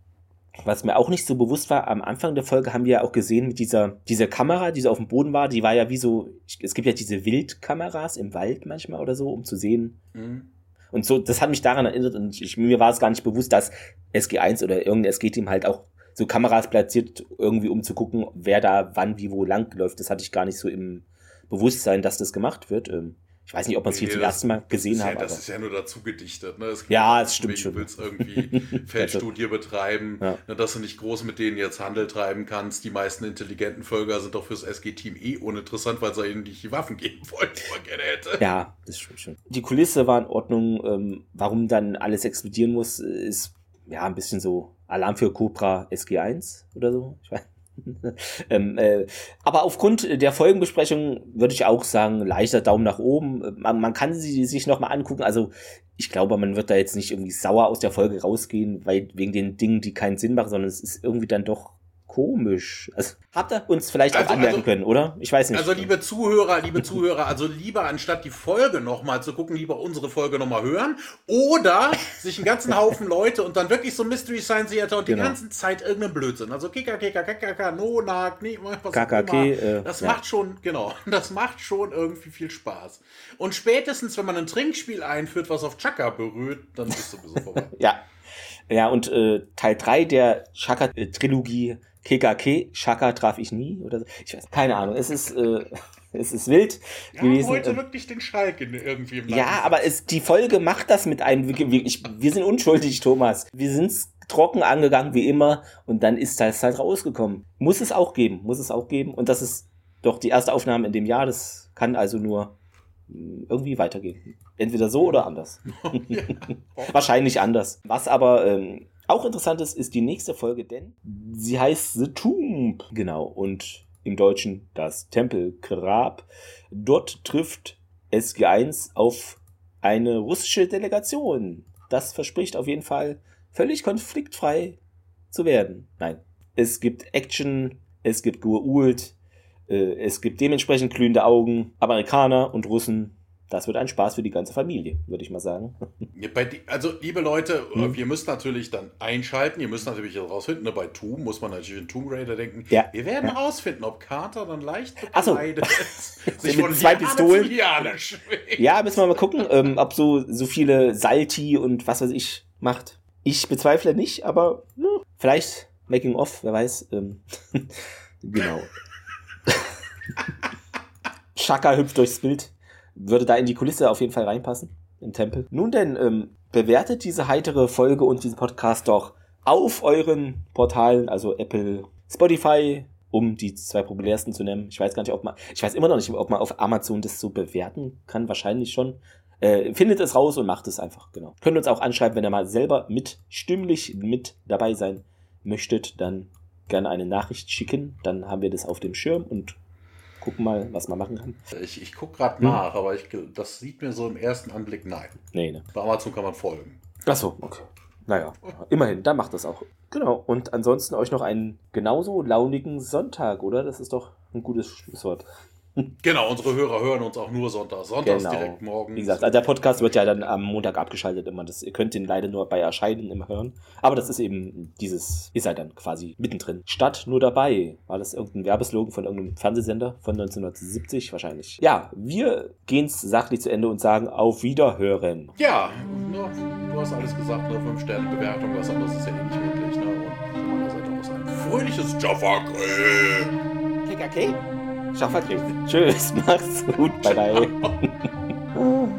was mir auch nicht so bewusst war, am Anfang der Folge haben wir ja auch gesehen mit dieser, dieser Kamera, die so auf dem Boden war, die war ja wie so, es gibt ja diese Wildkameras im Wald manchmal oder so, um zu sehen. Mhm. Und so, das hat mich daran erinnert und ich, mir war es gar nicht bewusst, dass SG1 oder irgendein SG-Team halt auch so Kameras platziert, irgendwie um zu gucken, wer da wann, wie, wo lang läuft. Das hatte ich gar nicht so im Bewusstsein, dass das gemacht wird. Ähm, ich weiß nicht, ob man es hier zum ersten Mal gesehen hat. Ja, das ist ja nur dazu gedichtet. Ne? Es ja, es stimmt schon. Du willst irgendwie Feldstudie betreiben, ja. ne, dass du nicht groß mit denen jetzt Handel treiben kannst. Die meisten intelligenten Völker sind doch fürs SG-Team eh uninteressant, weil sie ihnen nicht die Waffen geben wollen, die man gerne hätte. Ja, das stimmt schon. Die Kulisse war in Ordnung. Ähm, warum dann alles explodieren muss, ist ja ein bisschen so Alarm für Cobra SG1 oder so. Ich weiß ähm, äh, aber aufgrund der Folgenbesprechung würde ich auch sagen, leichter Daumen nach oben. Man, man kann sie sich nochmal angucken. Also ich glaube, man wird da jetzt nicht irgendwie sauer aus der Folge rausgehen, weil wegen den Dingen, die keinen Sinn machen, sondern es ist irgendwie dann doch komisch. Also, habt ihr uns vielleicht also, auch anmerken also, können, oder? Ich weiß nicht. Also, liebe Zuhörer, liebe Zuhörer, also lieber anstatt die Folge nochmal zu gucken, lieber unsere Folge nochmal hören oder sich einen ganzen Haufen Leute und dann wirklich so Mystery Science Theater und genau. die ganze Zeit irgendeinen Blödsinn. Also Kika, Kika, Kika, No, Nag, nee, was KKK, äh, Das ja. macht schon, genau, das macht schon irgendwie viel Spaß. Und spätestens, wenn man ein Trinkspiel einführt, was auf Chaka berührt, dann ist sowieso vorbei. ja. Ja, und äh, Teil 3 der Chaka-Trilogie KKK, Shaka traf ich nie oder so. Ich weiß, keine Ahnung. Es ist, äh, es ist wild ja, gewesen. heute wirklich den Schalk in, irgendwie im Land. Ja, aber es, die Folge macht das mit einem. Wir, ich, wir sind unschuldig, Thomas. Wir sind trocken angegangen wie immer und dann ist das halt rausgekommen. Muss es auch geben, muss es auch geben. Und das ist doch die erste Aufnahme in dem Jahr. Das kann also nur hm, irgendwie weitergehen. Entweder so oder anders. ja. Wahrscheinlich anders. Was aber ähm, auch interessant ist, ist die nächste Folge, denn sie heißt The Tomb. Genau. Und im Deutschen das Tempelgrab. Dort trifft SG1 auf eine russische Delegation. Das verspricht auf jeden Fall völlig konfliktfrei zu werden. Nein. Es gibt Action, es gibt Gua'uld, äh, es gibt dementsprechend glühende Augen, Amerikaner und Russen das wird ein Spaß für die ganze Familie, würde ich mal sagen. also, liebe Leute, hm. ihr müsst natürlich dann einschalten. Ihr müsst natürlich herausfinden, ne, bei Tomb muss man natürlich in Tomb Raider denken. Ja. Wir werden ja. rausfinden, ob Carter dann leicht bekleidet so. sich mit zwei Pistolen. Ja, müssen wir mal gucken, ähm, ob so, so viele Salti und was weiß ich macht. Ich bezweifle nicht, aber ne, vielleicht Making Off, wer weiß. Ähm, genau. Shaka hüpft durchs Bild würde da in die Kulisse auf jeden Fall reinpassen, im Tempel. Nun denn, ähm, bewertet diese heitere Folge und diesen Podcast doch auf euren Portalen, also Apple, Spotify, um die zwei populärsten zu nennen. Ich weiß gar nicht, ob man, ich weiß immer noch nicht, ob man auf Amazon das so bewerten kann, wahrscheinlich schon. Äh, findet es raus und macht es einfach, genau. Könnt uns auch anschreiben, wenn ihr mal selber mit stimmlich mit dabei sein möchtet, dann gerne eine Nachricht schicken, dann haben wir das auf dem Schirm und gucken mal, was man machen kann. Ich, ich gucke gerade nach, hm. aber ich, das sieht mir so im ersten Anblick nein. Nee, ne? Bei Amazon kann man folgen. Achso, okay. Naja, immerhin, dann macht das auch. Genau, und ansonsten euch noch einen genauso launigen Sonntag, oder? Das ist doch ein gutes Schlusswort. Genau, unsere Hörer hören uns auch nur Sonntag. Sonntags genau. direkt morgens. Wie gesagt, also der Podcast wird ja dann am Montag abgeschaltet immer. Das, ihr könnt den leider nur bei Erscheinen immer hören. Aber das ist eben dieses, ihr seid dann quasi mittendrin. Statt nur dabei. War das irgendein Werbeslogan von irgendeinem Fernsehsender von 1970 wahrscheinlich? Ja, wir gehen es sachlich zu Ende und sagen auf Wiederhören. Ja, du hast alles gesagt, ne? 5 Sterne Bewertung, was anderes ist ja eh nicht möglich. Ne? Und von meiner Seite aus ein fröhliches Jaffa Grill. Schaffertrick. Tschüss, mach's gut, bye bye.